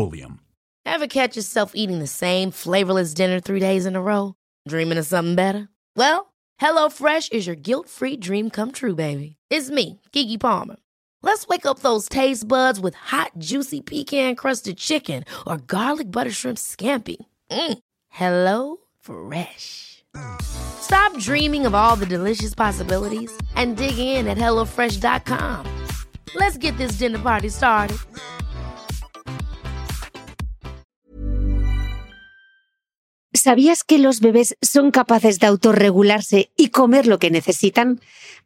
Ever catch yourself eating the same flavorless dinner three days in a row? Dreaming of something better? Well, HelloFresh is your guilt free dream come true, baby. It's me, Keke Palmer. Let's wake up those taste buds with hot, juicy pecan crusted chicken or garlic butter shrimp scampi. Mm. Hello Fresh. Stop dreaming of all the delicious possibilities and dig in at HelloFresh.com. Let's get this dinner party started. ¿Sabías que los bebés son capaces de autorregularse y comer lo que necesitan?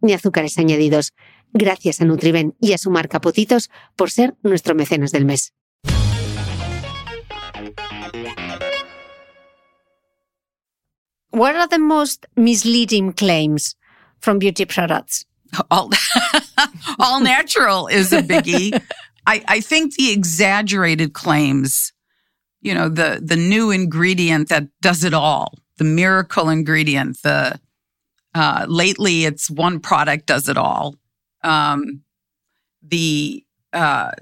ni azúcares añadidos. Gracias a Nutriben y a su marca Potitos por ser nuestro mecenas del mes. What are the most misleading claims from beauty products? All, <laughs> all natural is a biggie. <laughs> I, I think the exaggerated claims, you know, the the new ingredient that does it all, the miracle ingredient, the uh, lately it's one product does it all um, the uh,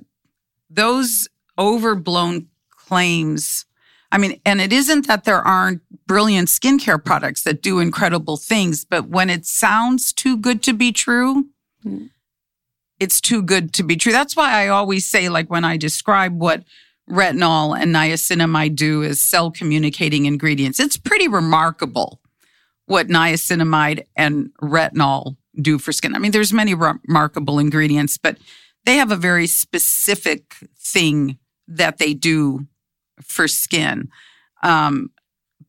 those overblown claims. I mean, and it isn't that there aren't brilliant skincare products that do incredible things, but when it sounds too good to be true, mm. it's too good to be true. That's why I always say, like, when I describe what retinol and niacinamide do as cell communicating ingredients, it's pretty remarkable what niacinamide and retinol do for skin. I mean, there's many remarkable ingredients, but they have a very specific thing that they do for skin. Um,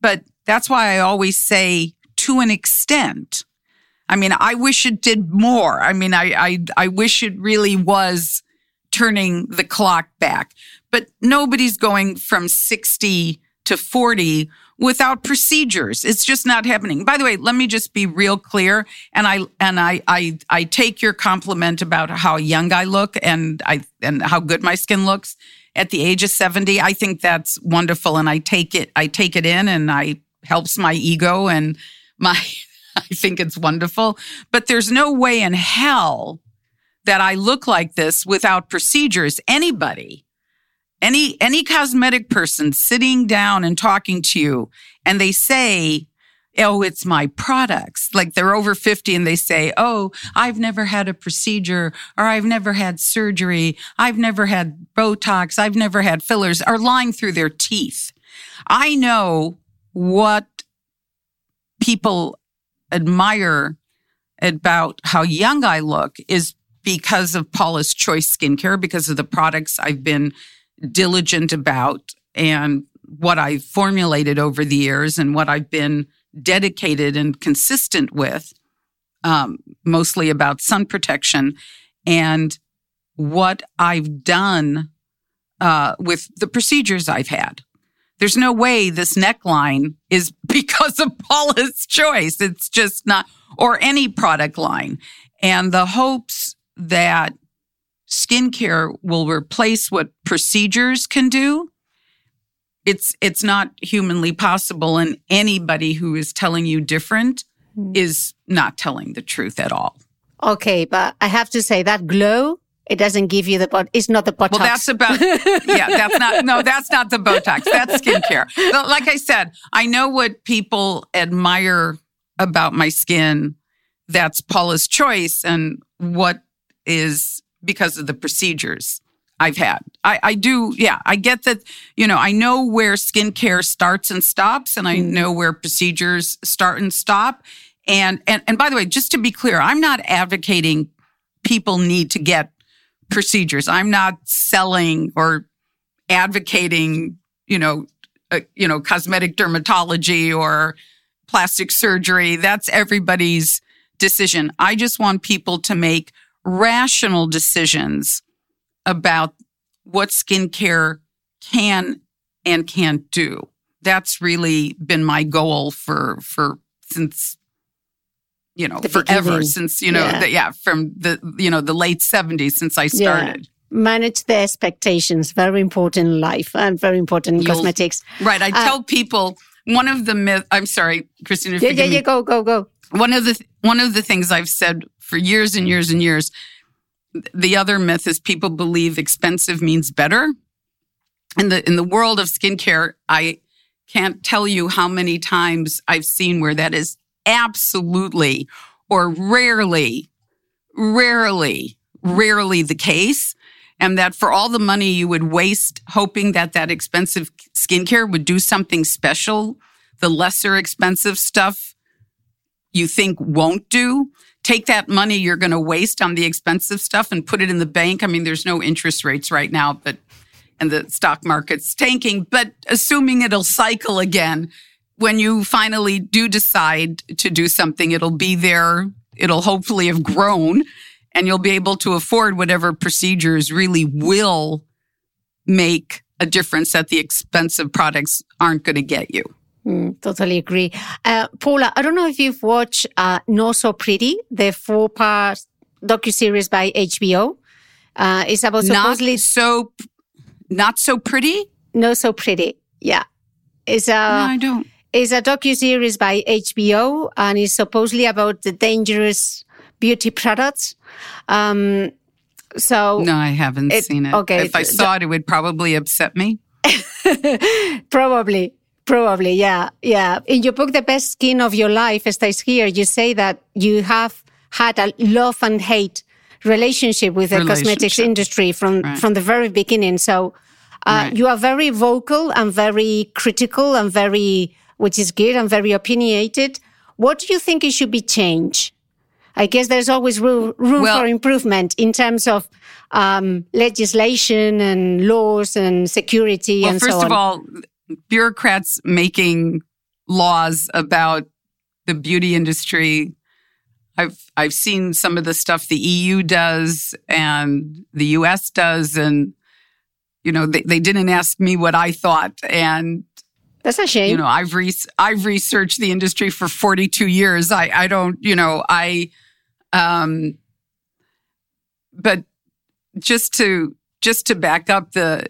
but that's why I always say to an extent. I mean, I wish it did more. I mean, I, I, I wish it really was turning the clock back, but nobody's going from 60 to 40 without procedures. It's just not happening. By the way, let me just be real clear. And I and I I I take your compliment about how young I look and I and how good my skin looks at the age of 70. I think that's wonderful and I take it I take it in and I helps my ego and my <laughs> I think it's wonderful. But there's no way in hell that I look like this without procedures. Anybody any any cosmetic person sitting down and talking to you and they say oh it's my products like they're over 50 and they say oh i've never had a procedure or i've never had surgery. I've never had botox. I've never had fillers are lying through their teeth. I know what people admire about how young i look is because of Paula's Choice Skincare, because of the products I've been diligent about and what I've formulated over the years and what I've been dedicated and consistent with, um, mostly about sun protection and what I've done uh, with the procedures I've had. There's no way this neckline is <laughs> because of Paula's choice. It's just not, or any product line. And the hopes that skincare will replace what procedures can do. It's it's not humanly possible and anybody who is telling you different mm. is not telling the truth at all. Okay but i have to say that glow it doesn't give you the but it's not the botox. Well that's about yeah that's not no that's not the botox that's skincare. Like i said i know what people admire about my skin. That's paula's choice and what is because of the procedures I've had. I, I do, yeah, I get that, you know, I know where skincare starts and stops, and I mm. know where procedures start and stop. And, and, and by the way, just to be clear, I'm not advocating people need to get procedures. I'm not selling or advocating, you know, uh, you know, cosmetic dermatology or plastic surgery. That's everybody's decision. I just want people to make rational decisions about what skincare can and can't do. That's really been my goal for for since you know the forever beginning. since you know Yeah. the, yeah from the you know the late 70s since I started. manage the expectations very important in life and very important in You'll- cosmetics Right. I Uh, tell people one of the myth. I'm sorry, Christina. yeah yeah me. yeah go go go one of the one of the things I've said for years and years and years. The other myth is people believe expensive means better. In the in the world of skincare, I can't tell you how many times I've seen where that is absolutely or rarely, rarely, rarely the case. And that for all the money you would waste hoping that that expensive skincare would do something special, the lesser expensive stuff you think won't do, take that money you're going to waste on the expensive stuff and put it in the bank. I mean, there's no interest rates right now, but and the stock market's tanking, but assuming it'll cycle again, when you finally do decide to do something, it'll be there. It'll hopefully have grown and you'll be able to afford whatever procedures really will make a difference that the expensive products aren't going to get you. Mm, totally agree uh, paula i don't know if you've watched uh, no so pretty the four part docu-series by hbo uh, it's about Not supposedly so, not so pretty. no so pretty yeah it's a no, I don't. It's a docu-series by HBO and it's supposedly about the dangerous beauty products. Um, so No, I haven't It- seen it. okay, If I saw it, it would probably upset me. <laughs> probably, probably, yeah, yeah. In your book, The Best Skin of Your Life, starts here, you say that you have had a love and hate relationship with the cosmetics industry from, Right. from the very beginning. So, uh, Right. you are very vocal and very critical and very, which is good and very opinionated. What do you think it should be changed? I guess there's always room, room Well- for improvement in terms of um, legislation and laws and security Well, and so on. First of all, bureaucrats making laws about the beauty industry. I've I've seen some of the stuff the EU does and the US does, and you know they, they didn't ask me what I thought, and That's a shame. you know i've re- i've researched the industry for 42 years i i don't you know i um but just to just to back up the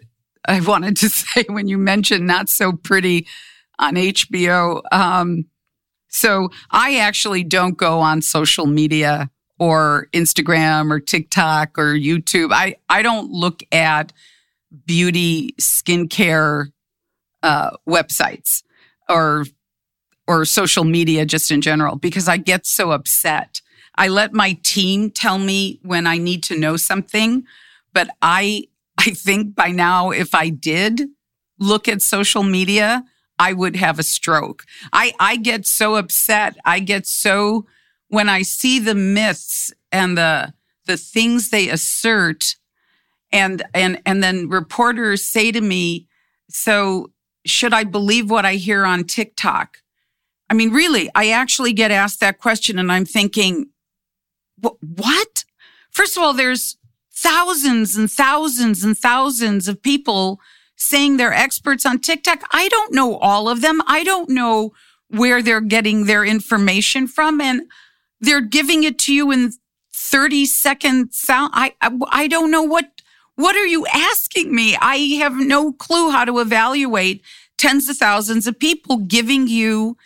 <laughs> i wanted to say when you mentioned not so pretty on hbo um so i actually don't go on social media or instagram or tiktok or youtube i i don't look at beauty skincare uh, websites or or social media just in general because I get so upset. I let my team tell me when I need to know something, but I I think by now if I did look at social media, I would have a stroke. I I get so upset. I get so when I see the myths and the the things they assert and and and then reporters say to me, "So should I believe what I hear on TikTok?" I mean, really, I actually get asked that question and I'm thinking, "What?" First of all, there's thousands and thousands and thousands of people saying they're experts on TikTok. I don't know all of them. I don't know where they're getting their information from and they're giving it to you in 30 second sound. I, I, I don't know what, what are you asking me? I have no clue how to evaluate tens of thousands of people giving you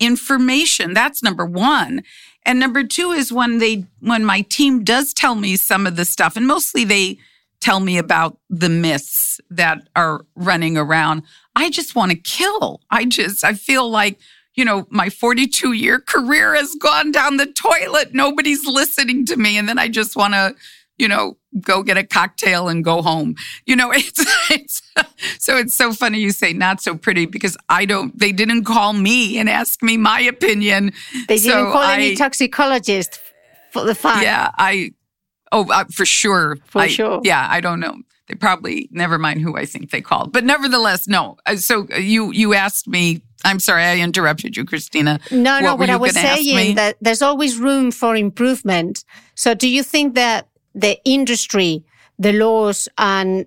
information. That's number one. And number two is when they, when my team does tell me some of the stuff, and mostly they tell me about the myths that are running around. I just want to kill. I just, I feel like, you know, my 42 year career has gone down the toilet. Nobody's listening to me. And then I just want to, you know, go get a cocktail and go home. You know, <laughs> it's, it's, so it's so funny you say not so pretty because I don't, they didn't call me and ask me my opinion. They didn't so call I, any toxicologist for the fact. Yeah. I, oh, uh, for sure. For I, sure. Yeah. I don't know. They probably, never mind who I think they called, but nevertheless, no. Uh, so you, you asked me I'm sorry, I interrupted you, Christina. No, no, what, what I was saying that there's always room for improvement. So do you think that the industry, the laws, and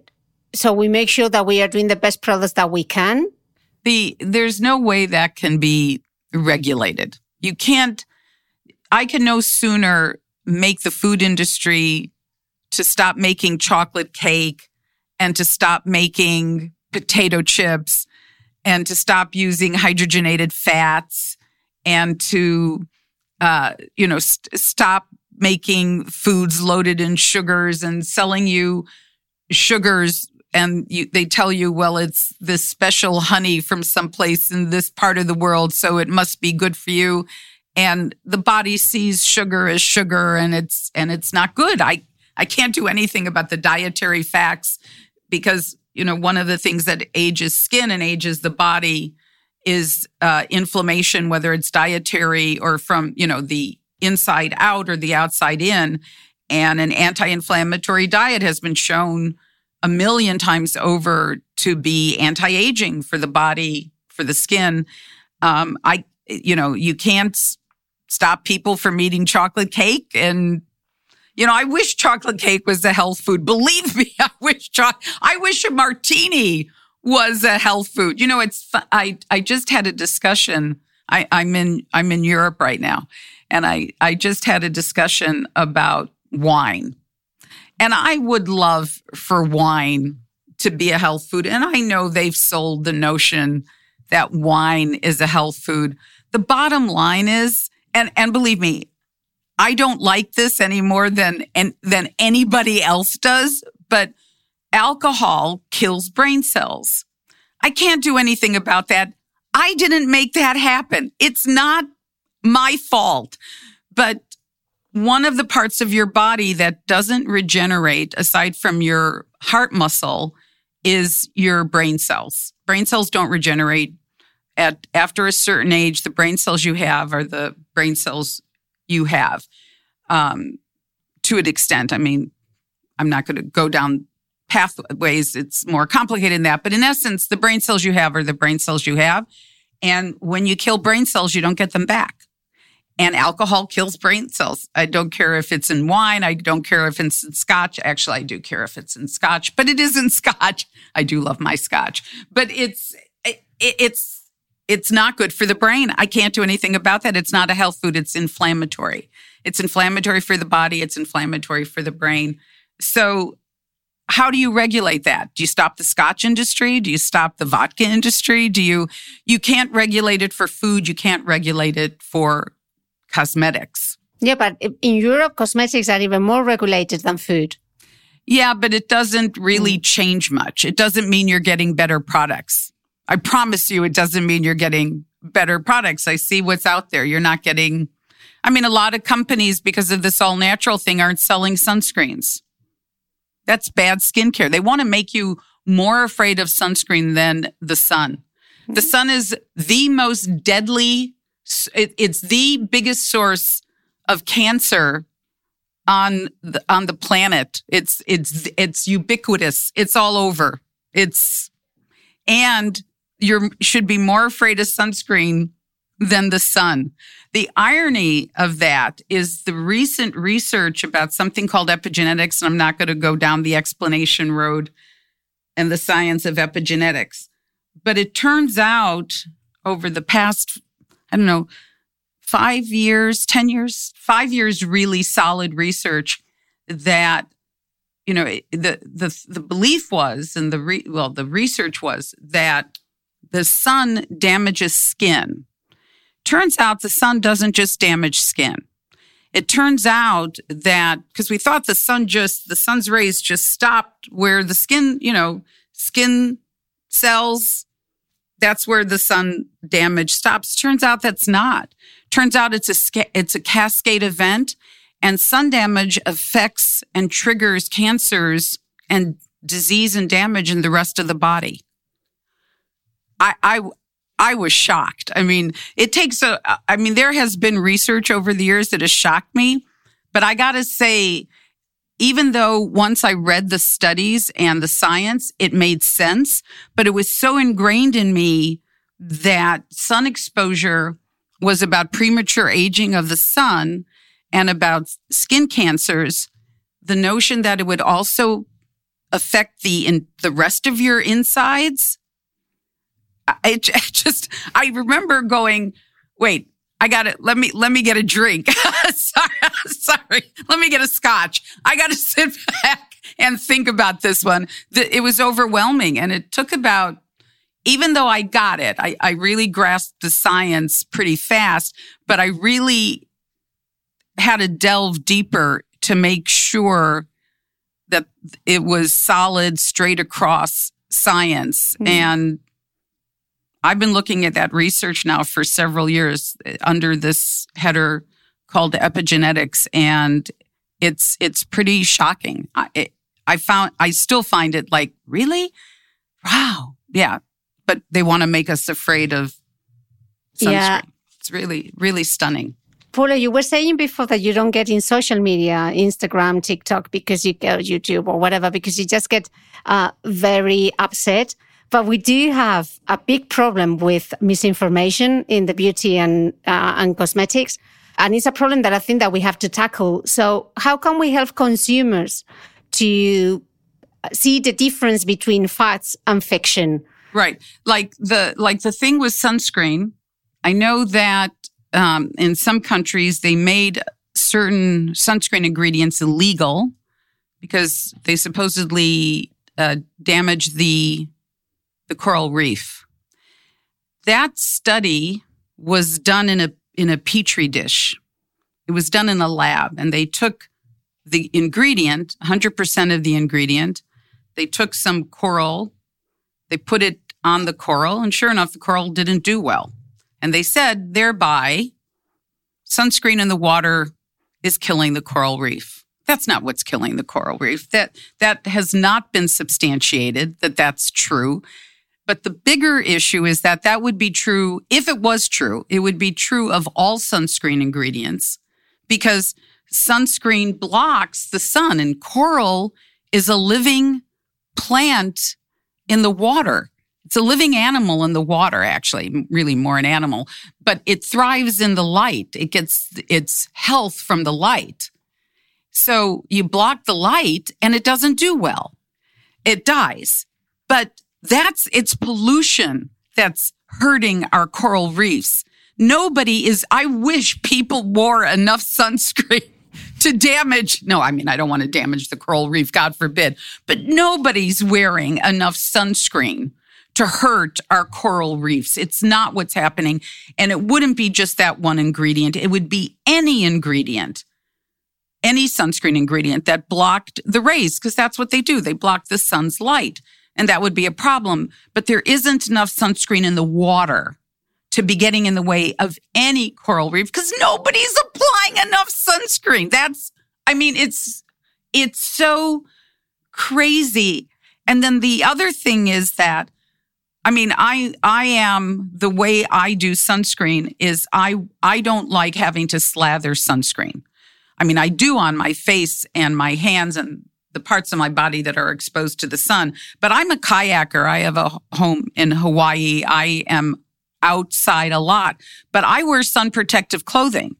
so we make sure that we are doing the best products that we can? The, there's no way that can be regulated. You can't, I can no sooner make the food industry to stop making chocolate cake and to stop making potato chips and to stop using hydrogenated fats and to, uh, you know, st- stop making foods loaded in sugars and selling you sugars and you, they tell you, well, it's this special honey from someplace in this part of the world, so it must be good for you. And the body sees sugar as sugar, and it's and it's not good. I I can't do anything about the dietary facts because you know one of the things that ages skin and ages the body is uh, inflammation, whether it's dietary or from you know the inside out or the outside in. And an anti inflammatory diet has been shown a million times over to be anti aging for the body, for the skin. Um, I, you know, you can't stop people from eating chocolate cake. And, you know, I wish chocolate cake was a health food. Believe <laughs> me, I wish, cho- I wish a martini was a health food. You know, it's, I, I just had a discussion. I, I'm in, I'm in Europe right now and I, I just had a discussion about wine. And I would love for wine to be a health food. And I know they've sold the notion that wine is a health food. The bottom line is, and, and believe me, I don't like this any more than, and, than anybody else does, but alcohol kills brain cells. I can't do anything about that. I didn't make that happen. It's not my fault. But one of the parts of your body that doesn't regenerate aside from your heart muscle is your brain cells. Brain cells don't regenerate at after a certain age. The brain cells you have are the brain cells you have. Um, to an extent, I mean, I'm not going to go down pathways. It's more complicated than that. But in essence, the brain cells you have are the brain cells you have. And when you kill brain cells, you don't get them back. And alcohol kills brain cells. I don't care if it's in wine. I don't care if it's in scotch. Actually, I do care if it's in scotch, but it is in <laughs> scotch. I do love my scotch, but it's, it, it's, it's not good for the brain. I can't do anything about that. It's not a health food. It's inflammatory. It's inflammatory for the body. It's inflammatory for the brain. So how do you regulate that? Do you stop the scotch industry? Do you stop the vodka industry? Do you, you can't regulate it for food. You can't regulate it for cosmetics. Yeah, but in Europe, cosmetics are even more regulated than food. Yeah, but it doesn't really mm. change much. It doesn't mean you're getting better products. I promise you, it doesn't mean you're getting better products. I see what's out there. You're not getting, I mean, a lot of companies, because of this all natural thing, aren't selling sunscreens. That's bad skincare. They want to make you more afraid of sunscreen than the sun. The mm. sun is the most deadly it, it's the biggest source of cancer on the, on the planet. It's it's it's ubiquitous. It's all over. It's and you should be more afraid of sunscreen than the sun. The irony of that is the recent research about something called epigenetics, and I'm not going to go down the explanation road and the science of epigenetics. But it turns out over the past, I don't know, five years, 10 years, five years, really solid research that, you know, the, the, the belief was, and the, re, well, the research was that the sun damages skin. Turns out the sun doesn't just damage skin. It turns out that because we thought the sun just, the sun's rays just stopped where the skin, you know, skin cells, that's where the sun damage stops. Turns out that's not. Turns out it's a it's a cascade event, and sun damage affects and triggers cancers and disease and damage in the rest of the body. I I I was shocked. I mean, it takes a. I mean, there has been research over the years that has shocked me, but I got to say, even though once I read the studies and the science, it made sense, but it was so ingrained in me that sun exposure was about premature aging of the sun and about skin cancers, the notion that it would also affect the in the rest of your insides. I, I <laughs> just I remember going, wait, I got it. Let me let me get a drink. <laughs> sorry, sorry. Let me get a scotch. I got to <laughs> sit back and think about this one. It was overwhelming, and it took about even though I got it, I, I really grasped the science pretty fast, but I really had to delve deeper to make sure that it was solid, straight across science. Mm. And I've been looking at that research now for several years under this header called epigenetics, and it's it's pretty shocking. I, it, I found I still find it like really, wow, yeah but they want to make us afraid of sunscreen. Yeah. It's really, really stunning. Paula, you were saying before that you don't get in social media, Instagram, TikTok, because you go YouTube or whatever, because you just get uh, very upset. But we do have a big problem with misinformation in the beauty and uh, and cosmetics, and it's a problem that I think that we have to tackle. So, how can we help consumers to see the difference between facts and fiction? Right. Like the like the thing with sunscreen. I know that um, in some countries they made certain sunscreen ingredients illegal because they supposedly uh, damage the the coral reef. That study was done in a in a petri dish. It was done in a lab, and they took the ingredient, 100% of the ingredient. They took some coral, they put it on the coral, and sure enough, the coral didn't do well. And they said thereby, sunscreen in the water is killing the coral reef. That's not what's killing the coral reef. That that has not been substantiated that that's true. But the bigger issue is that that would be true if it was true. It would be true of all sunscreen ingredients because sunscreen blocks the sun and coral is a living plant in the water. It's a living animal in the water, actually, really more an animal, but it thrives in the light. It gets its health from the light. So you block the light and it doesn't do well. It dies. But that's its pollution that's hurting our coral reefs. Nobody is, I wish people wore enough sunscreen <laughs> to damage. No, I mean, I don't want to damage the coral reef, God forbid, but nobody's wearing enough sunscreen to hurt our coral reefs. It's not what's happening. And it wouldn't be just that one ingredient. It would be any ingredient, any sunscreen ingredient that blocked the rays, because that's what they do. They block the sun's light. And that would be a problem. But there isn't enough sunscreen in the water to be getting in the way of any coral reef because nobody's applying enough sunscreen. That's, I mean, it's, it's so crazy. And then the other thing is that I mean, I I am the way I do sunscreen is I I don't like having to slather sunscreen. I mean, I do on my face and my hands and the parts of my body that are exposed to the sun. But I'm a kayaker. I have a home in Hawaii. I am outside a lot, but I wear sun protective clothing.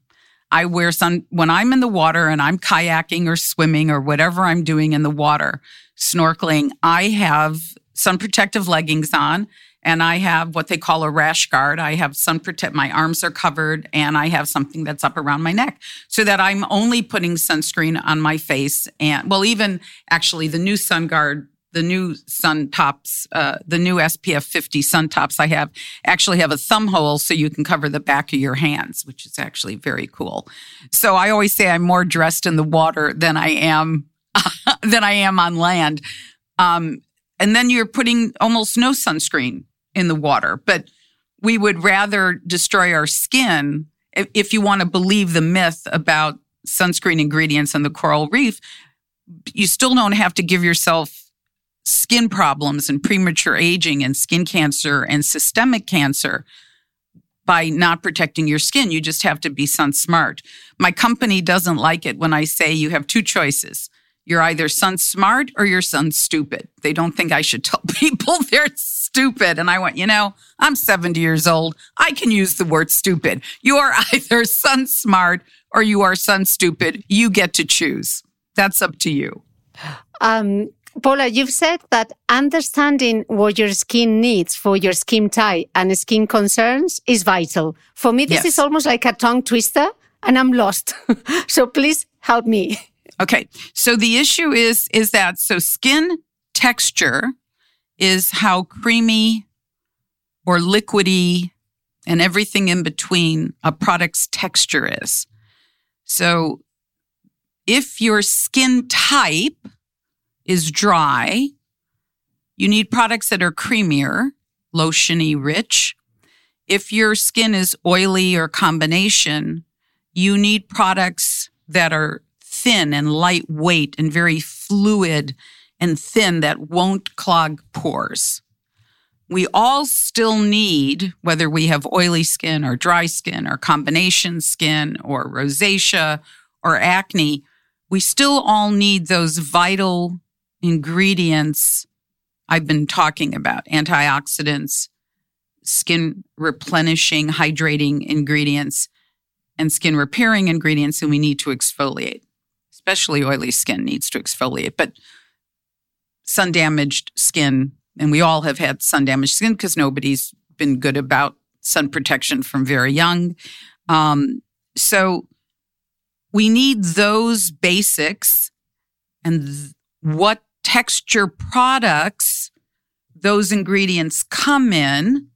I wear sun when I'm in the water and I'm kayaking or swimming or whatever I'm doing in the water, snorkeling. I have sun protective leggings on and I have what they call a rash guard. I have sun protect, my arms are covered and I have something that's up around my neck so that I'm only putting sunscreen on my face. And well, even actually the new sun guard the new sun tops, uh, the new SPF 50 sun tops I have actually have a thumb hole so you can cover the back of your hands, which is actually very cool. So I always say I'm more dressed in the water than I am <laughs> than I am on land. Um, and then you're putting almost no sunscreen in the water, but we would rather destroy our skin if, you want to believe the myth about sunscreen ingredients on the coral reef. You still don't have to give yourself skin problems and premature aging and skin cancer and systemic cancer by not protecting your skin. You just have to be sun smart. My company doesn't like it when I say you have two choices. You're either sun smart or you're sun stupid. They don't think I should tell <laughs> people they're stupid. And I went, you know, I'm 70 years old. I can use the word stupid. You are <laughs> either sun smart or you are sun stupid. You get to choose. That's up to you. Um, Paula, you've said that understanding what your skin needs for your skin type and skin concerns is vital. For me, this yes. is almost like a tongue twister and I'm lost. <laughs> so please help me. Okay. So the issue is, is that so skin texture is how creamy or liquidy and everything in between a product's texture is. So if your skin type is dry. You need products that are creamier, lotiony rich. If your skin is oily or combination, you need products that are thin and lightweight and very fluid and thin that won't clog pores. We all still need, whether we have oily skin or dry skin or combination skin or rosacea or acne, we still all need those vital ingredients I've been talking about antioxidants, skin replenishing, hydrating ingredients, and skin repairing ingredients, and we need to exfoliate. Especially oily skin needs to exfoliate, but sun damaged skin, and we all have had sun damaged skin because nobody's been good about sun protection from very young. Um, so we need those basics and th- what texture products those ingredients come in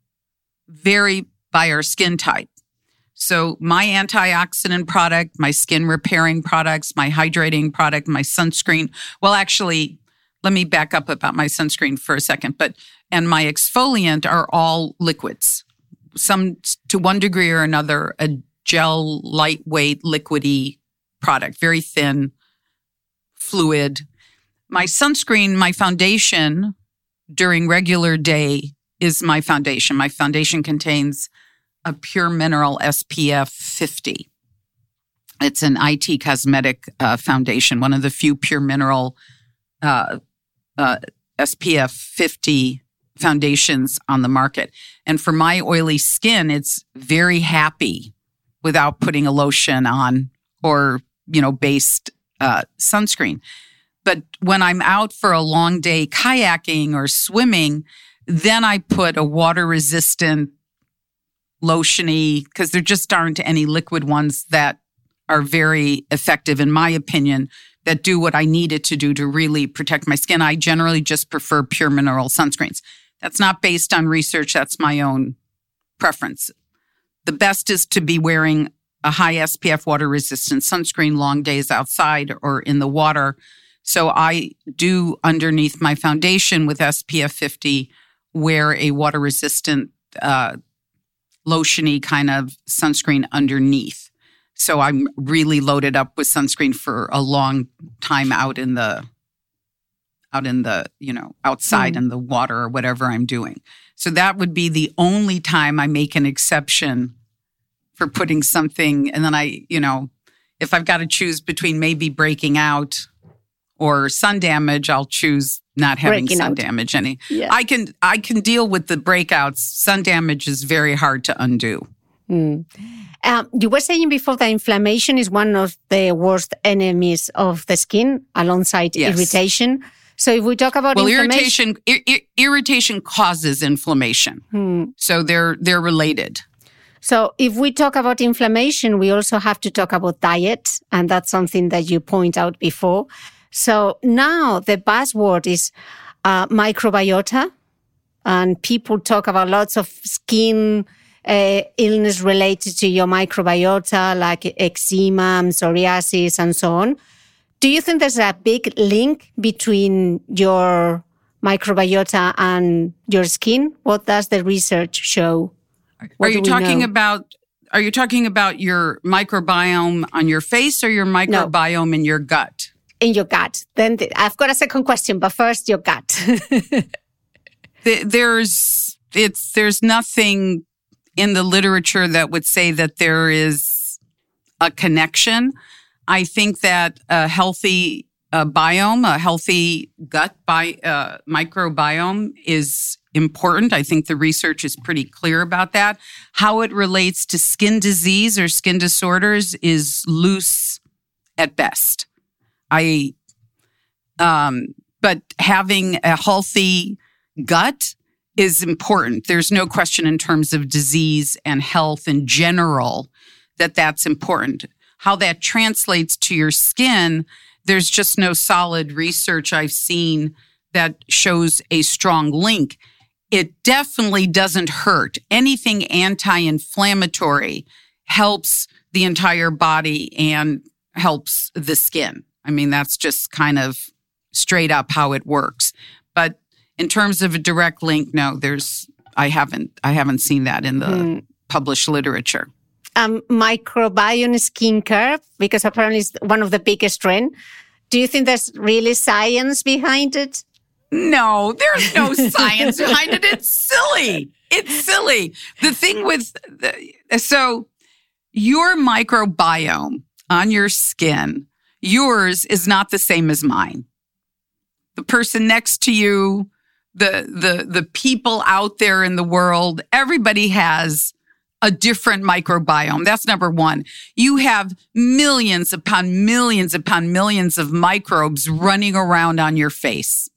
vary by our skin type. So my antioxidant product, my skin repairing products, my hydrating product, my sunscreen. Well, actually, let me back up about my sunscreen for a second, but and my exfoliant are all liquids. Some to one degree or another, a gel, lightweight, liquidy product, very thin, fluid, my sunscreen, my foundation during regular day is my foundation. My foundation contains a pure mineral SPF 50. It's an IT cosmetic uh, foundation, one of the few pure mineral uh, uh, SPF 50 foundations on the market. And for my oily skin, it's very happy without putting a lotion on or, you know, based uh, sunscreen. But when I'm out for a long day kayaking or swimming, then I put a water resistant lotiony because there just aren't any liquid ones that are very effective, in my opinion, that do what I need it to do to really protect my skin. I generally just prefer pure mineral sunscreens. That's not based on research, that's my own preference. The best is to be wearing a high SPF water resistant sunscreen long days outside or in the water so I do underneath my foundation with SPF 50 wear a water resistant uh, lotiony kind of sunscreen underneath. So I'm really loaded up with sunscreen for a long time out in the out in the, you know, outside mm. in the water or whatever I'm doing. So that would be the only time I make an exception for putting something and then I, you know, if I've got to choose between maybe breaking out or sun damage, I'll choose not having Breaking sun out. damage any. Yeah. I can I can deal with the breakouts. Sun damage is very hard to undo. Um, you were saying before that inflammation is one of the worst enemies of the skin alongside Yes. irritation. So if we talk about Well, irritation ir- ir- irritation causes inflammation. Hmm. So they're they're related. So if we talk about inflammation, we also have to talk about diet. And that's something that you point out before. So now the buzzword is uh, microbiota and people talk about lots of skin uh, illness related to your microbiota, like eczema, psoriasis, and so on. Do you think there's a big link between your microbiota and your skin? What does the research show? What are you talking know? about are you talking about your microbiome on your face or your microbiome in your gut? In your gut. Then th- I've got a second question, but first your gut. <laughs> There's it's there's nothing in the literature that would say that there is a connection. I think that a healthy uh, biome, a healthy gut bi- uh, microbiome is important. I think the research is pretty clear about that. How it relates to skin disease or skin disorders is loose at best. I, um, but having a healthy gut is important. There's no question in terms of disease and health in general that that's important. How that translates to your skin, there's just no solid research I've seen that shows a strong link. It definitely doesn't hurt. Anything anti inflammatory helps the entire body and helps the skin. I mean, that's just kind of straight up how it works. But in terms of a direct link, no, there's I haven't I haven't seen that in the Hmm. published literature. um, microbiome skincare, because apparently it's one of the biggest trend. Do you think there's really science behind it? No, there's no <laughs> science behind it. It's silly. It's silly. The thing with the, so your microbiome on your skin, yours is not the same as mine. The person next to you, the the the people out there in the world, everybody has a different microbiome. That's number one. You have millions upon millions upon millions of microbes running around on your face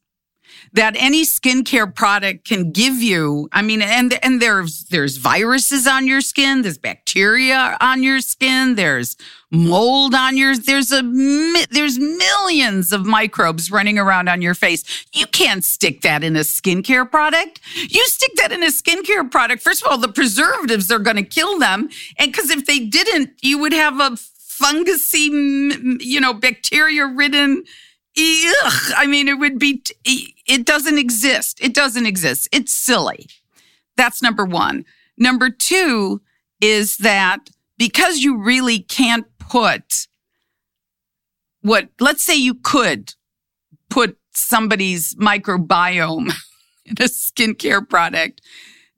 that any skincare product can give you. I mean, and and there's there's viruses on your skin, there's bacteria on your skin, there's mold on your There's a there's millions of microbes running around on your face. You can't stick that in a skincare product. You stick that in a skincare product. First of all, the preservatives are going to kill them, and because if they didn't, you would have a fungusy, you know, bacteria ridden. Ugh, I mean, it would be, it doesn't exist. It doesn't exist. It's silly. That's number one. Number two is that because you really can't put what, let's say you could put somebody's microbiome <laughs> in a skincare product,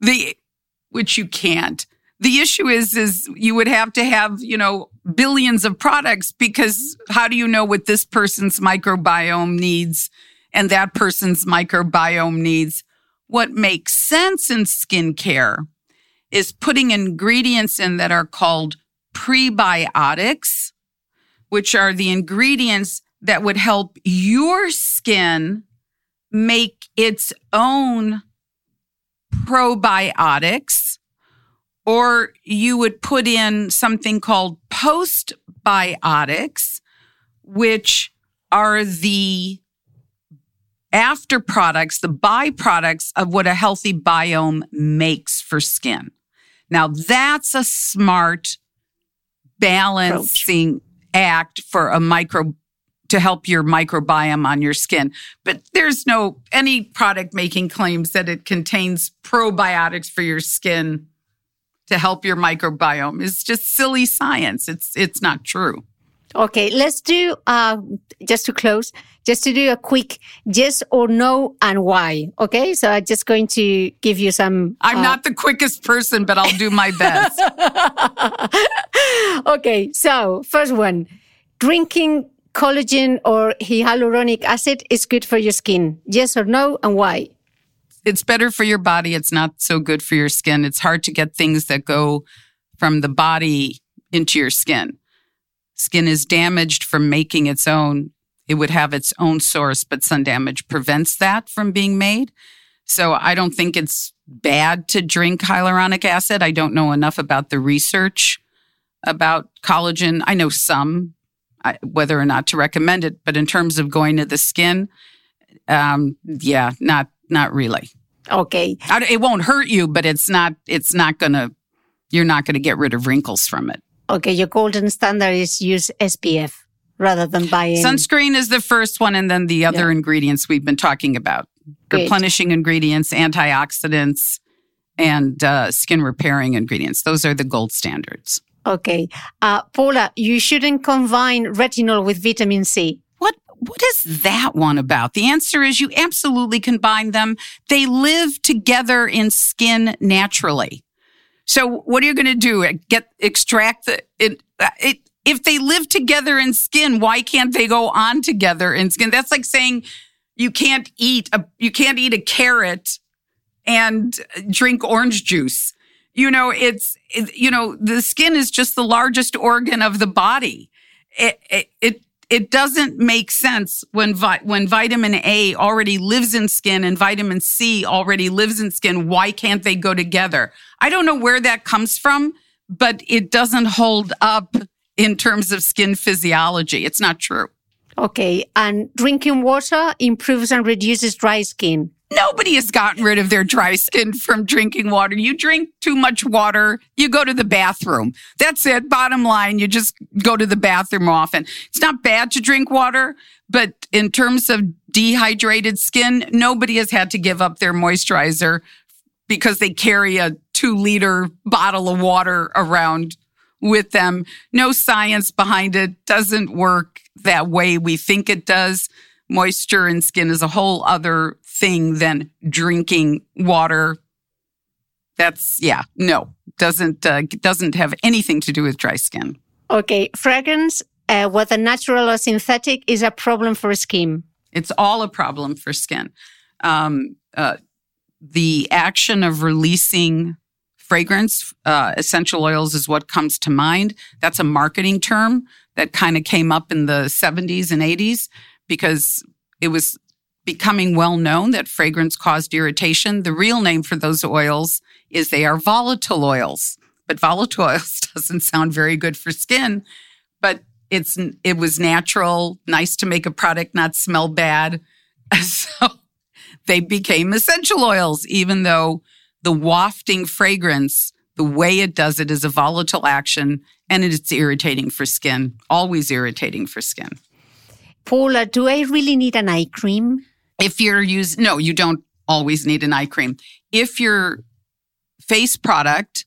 the, which you can't. The issue is, is you would have to have, you know, billions of products because how do you know what this person's microbiome needs and that person's microbiome needs? What makes sense in skincare is putting ingredients in that are called prebiotics, which are the ingredients that would help your skin make its own probiotics or you would put in something called postbiotics, which are the after products, the byproducts of what a healthy biome makes for skin. Now that's a smart balancing act for a micro to help your microbiome on your skin. But there's no any product making claims that it contains probiotics for your skin to help your microbiome. It's just silly science. It's it's not true. Okay, let's do, uh, just to close, just to do a quick yes or no and why. Okay, so I'm just going to give you some. I'm uh, not the quickest person, but I'll do my best. <laughs> okay, so first one drinking collagen or hyaluronic acid is good for your skin. Yes or no, and why? It's better for your body. It's not so good for your skin. It's hard to get things that go from the body into your skin. Skin is damaged from making its own. It would have its own source, but sun damage prevents that from being made. So I don't think it's bad to drink hyaluronic acid. I don't know enough about the research about collagen. I know some, whether or not to recommend it, but in terms of going to the skin, um, yeah, not not really. Okay. It won't hurt you, but it's not. It's not gonna. You're not gonna get rid of wrinkles from it. Okay. Your golden standard is use SPF rather than buying sunscreen is the first one, and then the other yeah. ingredients we've been talking about: Great. replenishing ingredients, antioxidants, and uh, skin repairing ingredients. Those are the gold standards. Okay. Uh, Paula, you shouldn't combine retinol with vitamin C. What is that one about? The answer is you absolutely combine them. They live together in skin naturally. So what are you going to do? Uh, get extract the it, uh, it if they live together in skin, why can't they go on together in skin? That's like saying you can't eat a you can't eat a carrot and uh, drink orange juice. You know, it's it, you know the skin is just the largest organ of the body. It, it, it it doesn't make sense when vi- when vitamin A already lives in skin and vitamin C already lives in skin. Why can't they go together? I don't know where that comes from, but it doesn't hold up in terms of skin physiology. It's not true. Okay, and drinking water improves and reduces dry skin. Nobody has gotten rid of their dry skin from drinking water. You drink too much water, you go to the bathroom. That's it. Bottom line, you just go to the bathroom often. It's not bad to drink water, but in terms of dehydrated skin, nobody has had to give up their moisturizer because they carry a two liter bottle of water around with them. No science behind it. Doesn't work that way we think it does. Moisture in skin is a whole other thing than drinking water. That's yeah, no, doesn't uh, doesn't have anything to do with dry skin. Okay, fragrance, uh, whether natural or synthetic, is a problem for skin. It's all a problem for skin. Um, uh, the action of releasing fragrance, uh, essential oils is what comes to mind. That's a marketing term that kind of came up in the 70s and 80s because it was becoming well known that fragrance caused irritation. The real name for those oils is they are volatile oils. But volatile <laughs> oils doesn't sound very good for skin, but it's it was natural, nice to make a product not smell bad. <laughs> So they became essential oils even though the wafting fragrance, the way it does it is a volatile action and it's irritating for skin, always irritating for skin. Paula, do I really need an eye cream? If you're using, no, you don't always need an eye cream. If your face product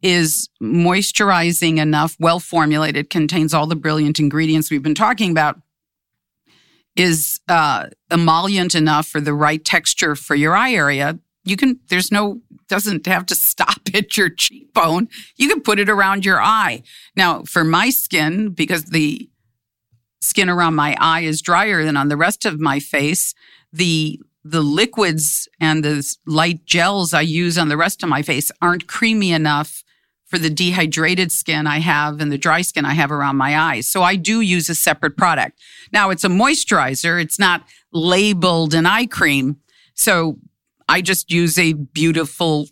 is moisturizing enough, well formulated, contains all the brilliant ingredients we've been talking about, is uh, emollient enough for the right texture for your eye area, you can, there's no, doesn't have to stop <laughs> at your cheekbone. You can put it around your eye. Now, for my skin, because the skin around my eye is drier than on the rest of my face, the the liquids and the light gels I use on the rest of my face aren't creamy enough for the dehydrated skin I have and the dry skin I have around my eyes. So I do use a separate product. Now it's a moisturizer. It's not labeled an eye cream. So I just use a beautiful,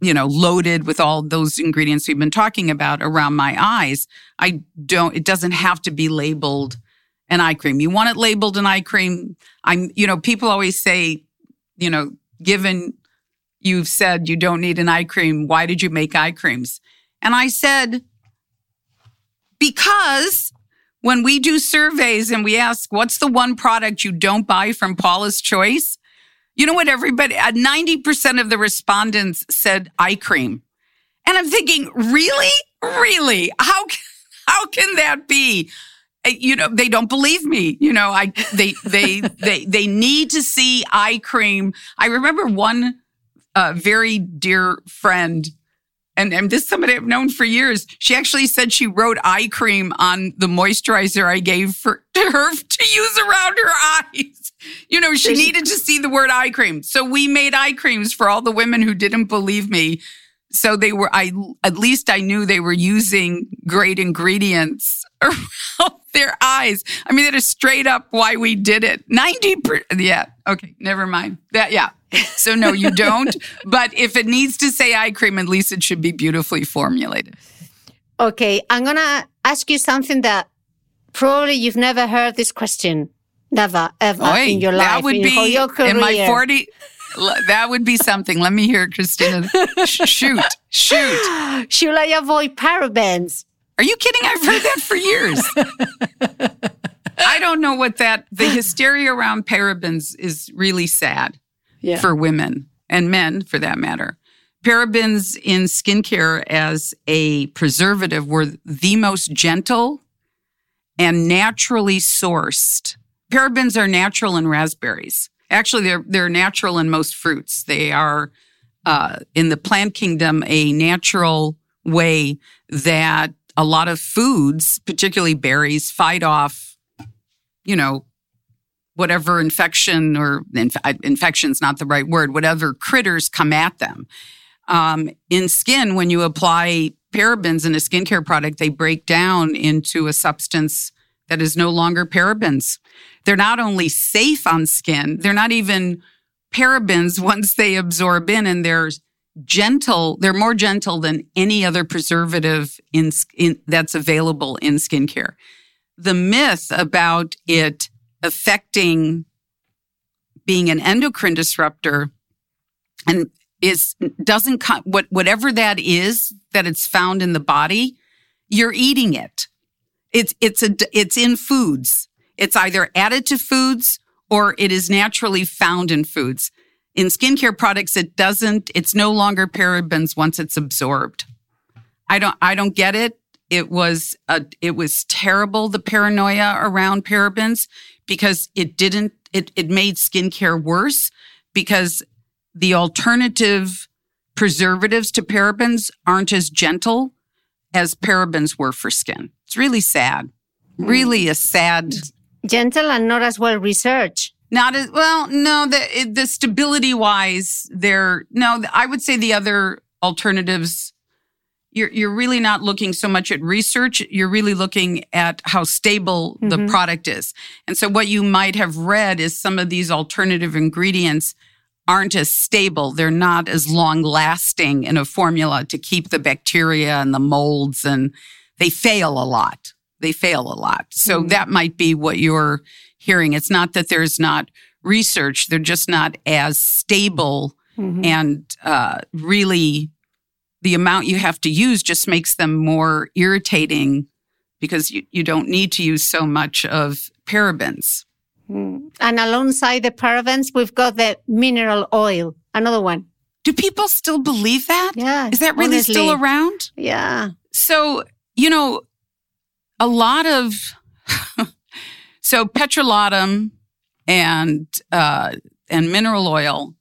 you know, loaded with all those ingredients we've been talking about around my eyes. I don't, it doesn't have to be labeled an eye cream. You want it labeled an eye cream. I'm, you know, people always say, you know, given you've said you don't need an eye cream, why did you make eye creams? And I said, because when we do surveys and we ask, what's the one product you don't buy from Paula's Choice? You know what everybody, 90% uh, of the respondents said eye cream. And I'm thinking, really? Really? How, how can that be? Uh, You know, they don't believe me. You know, I they they <laughs> they they need to see eye cream. I remember one uh, very dear friend, and and this is somebody I've known for years. She actually said she wrote eye cream on the moisturizer I gave for <laughs> to her to use around her eyes. You know, she needed to see the word eye cream. So we made eye creams for all the women who didn't believe me. So they were, I, at least I knew they were using great ingredients <laughs> around their eyes. I mean, that is straight up why we did it. 90 per, yeah. Okay. Never mind that. Yeah. So no, you <laughs> don't. but if it needs to say eye cream, at least it should be beautifully formulated. Okay, I'm gonna ask you something that probably you've never heard this question, never ever Oy, in your life, that would in be your, career. in my 40. l- That would be something. Let me hear it, Cristina. Shoot, shoot. <gasps> Should I avoid parabens? Are you kidding? I've heard that for years. <laughs> I don't know what that, the hysteria around parabens is really sad Yeah. for women and men for that matter. Parabens in skincare as a preservative were the most gentle and naturally sourced. Parabens are natural in raspberries. Actually, they're, they're natural in most fruits. They are uh, in the plant kingdom a natural way that a lot of foods, particularly berries, fight off, you know, whatever infection or inf- infection's not the right word, whatever critters come at them. Um, in skin, when you apply parabens in a skincare product, they break down into a substance that is no longer parabens. They're not only safe on skin, they're not even parabens <laughs> once they absorb in and they're gentle. They're more gentle than any other preservative in, in that's available in skincare. The myth about it affecting being an endocrine disruptor and is doesn't what whatever that is that it's found in the body you're eating it it's it's a it's in foods it's either added to foods or it is naturally found in foods in skincare products it doesn't it's no longer parabens once it's absorbed i don't i don't get it it was a it was terrible the paranoia around parabens because it didn't it it made skincare worse because the alternative preservatives to parabens aren't as gentle as parabens were for skin. It's really sad. Really a sad Gentle and not as well researched. not as well no the the stability wise they're no i would say the other alternatives you're you're really not looking so much at research you're really looking at how stable the mm-hmm. product is. And so what you might have read is some of these alternative ingredients aren't as stable. They're not as long lasting in a formula to keep the bacteria and the molds and they fail a lot they fail a lot so mm-hmm. that might be what you're hearing. It's not that there's not research, they're just not as stable mm-hmm. and uh, really the amount you have to use just makes them more irritating because you, you don't need to use so much of parabens. Mm. And alongside the parabens, we've got the mineral oil, another one. Do people still believe that? Yeah, Is that really still around? Yeah. So, you know, a lot of <laughs> so petrolatum and uh, and mineral oil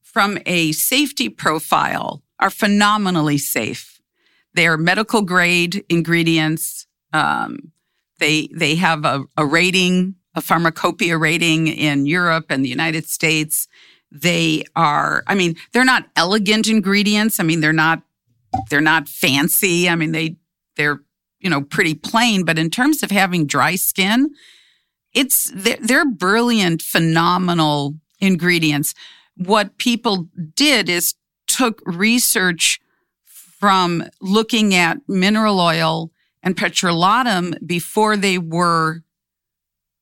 from a safety profile are phenomenally safe. They are medical grade ingredients. Um, they they have a, a rating, a pharmacopoeia rating in Europe and the United States. They are, I mean, they're not elegant ingredients. I mean, they're not they're not fancy. I mean, they they're you know pretty plain. But in terms of having dry skin, it's they're, they're brilliant, phenomenal ingredients. What people did is took research from looking at mineral oil and petrolatum before they were,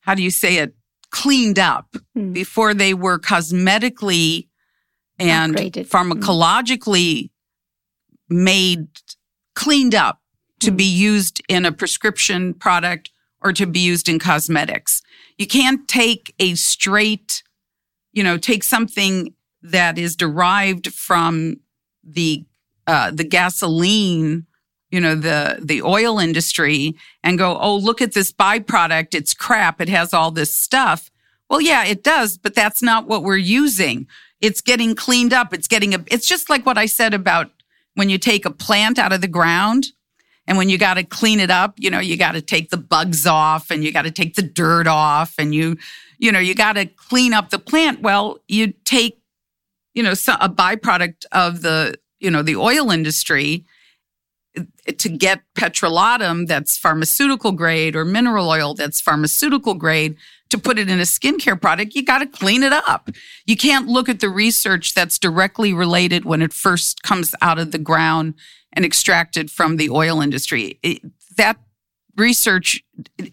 how do you say it, cleaned up, hmm. before they were cosmetically and Upgraded. Hmm. pharmacologically made cleaned up to be used in a prescription product or to be used in cosmetics. You can't take a straight, you know, take something that is derived from the uh, the gasoline you know, the, the oil industry and go, oh, look at this byproduct. It's crap. It has all this stuff. Well, yeah, it does, but that's not what we're using. It's getting cleaned up. It's getting a, it's just like what I said about when you take a plant out of the ground and when you got to clean it up, you know, you got to take the bugs off and you got to take the dirt off and you, you know, you got to clean up the plant. Well, you take, you know, a byproduct of the, you know, the oil industry to get petrolatum that's pharmaceutical grade or mineral oil that's pharmaceutical grade to put it in a skincare product, you got to clean it up. You can't look at the research that's directly related when it first comes out of the ground and extracted from the oil industry. It, that research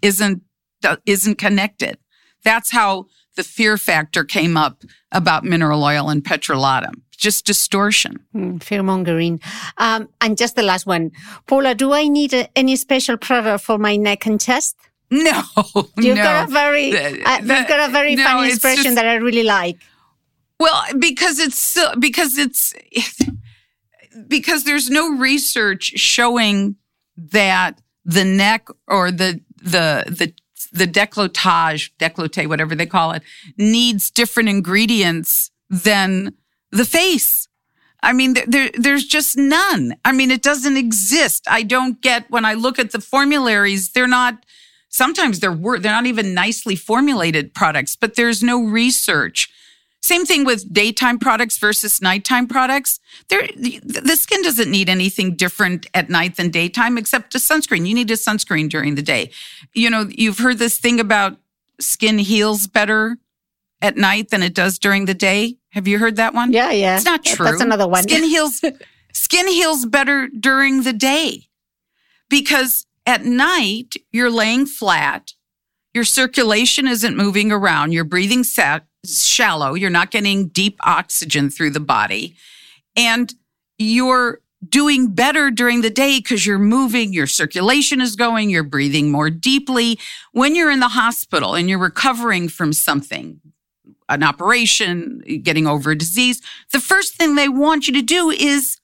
isn't isn't connected. That's how the fear factor came up about mineral oil and petrolatum. Just distortion. Mm, fear mongering. Um, and just the last one. Paula, do I need a, any special product for my neck and chest? No, <laughs> you've no. got a very, uh, you've got a very no, funny expression just, that I really like. Well, because it's because it's <laughs> because there's no research showing that the neck or the the the the décolletage, décolleté, whatever they call it, needs different ingredients than the face. I mean, there, there's just none. I mean, it doesn't exist. I don't get when I look at the formularies, they're not Sometimes they're they're not even nicely formulated products, but there's no research. Same thing with daytime products versus nighttime products. There, the skin doesn't need anything different at night than daytime, except a sunscreen. You need a sunscreen during the day. You know, you've heard this thing about skin heals better at night than it does during the day. Have you heard that one? Yeah, yeah. It's not true. That's another one. Skin <laughs> heals, skin heals better during the day because at night, you're laying flat. Your circulation isn't moving around. You're breathing set, shallow. You're not getting deep oxygen through the body. And you're doing better during the day because you're moving, your circulation is going, you're breathing more deeply. When you're in the hospital and you're recovering from something, an operation, getting over a disease, the first thing they want you to do is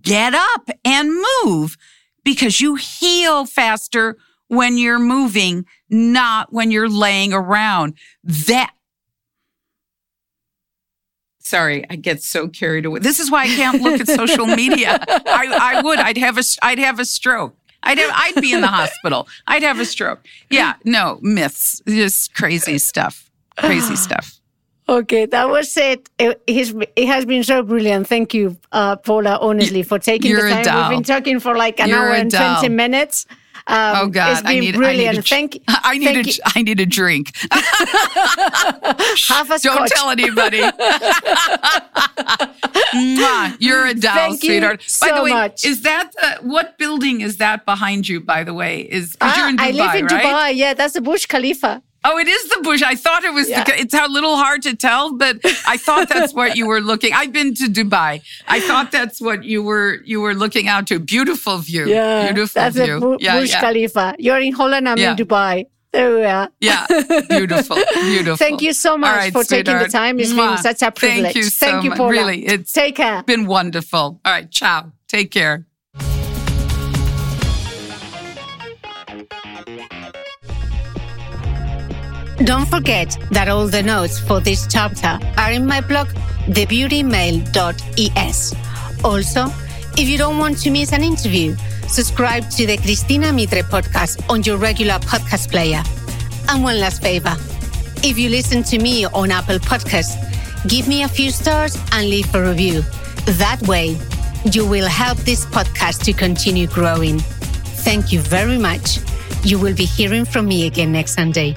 get up and move because you heal faster when you're moving, not when you're laying around. That Sorry, I get so carried away. This is why I can't look at social media. I, I would. I'd have a. I'd have a stroke. I'd have, I'd be in the hospital. I'd have a stroke. Yeah, no myths, just crazy stuff. Crazy <sighs> stuff. Okay, that was it. It, it has been so brilliant. Thank you, uh, Paula, honestly, for taking You're the time. We've been talking for like an You're hour and 20 minutes. Um, oh God! I need, brilliant. <laughs> I need a, thank, I need thank a, I need a drink. <laughs> <laughs> Half a Don't tell anybody. You're a doll, thank sweetheart. So by the way, much. is that uh, what building is that behind you? By the way, is ah, you're in Dubai, I live in right? Dubai. Yeah, that's the Burj Khalifa. Oh, it is the Burj. I thought it was. Yeah. The, it's a little hard to tell, but I thought that's what you were looking. I've been to Dubai. I thought that's what you were. You were looking out to. Beautiful view. Yeah, beautiful that's view. Bu- yeah, Burj yeah. Khalifa. You're in Holland. I'm Yeah. in Dubai. There we are. Yeah, beautiful, <laughs> beautiful. Thank you so much right, for taking the time. It's been such a privilege. Thank you so Thank you. Paula. Really, it's Take care. been wonderful. All right, ciao. Take care. Don't forget that all the notes for this chapter are in my blog, thebeautymail.es. Also, if you don't want to miss an interview, subscribe to the Cristina Mitre podcast on your regular podcast player. And one last favor. If you listen to me on Apple Podcasts, give me a few stars and leave a review. That way, you will help this podcast to continue growing. Thank you very much. You will be hearing from me again next Sunday.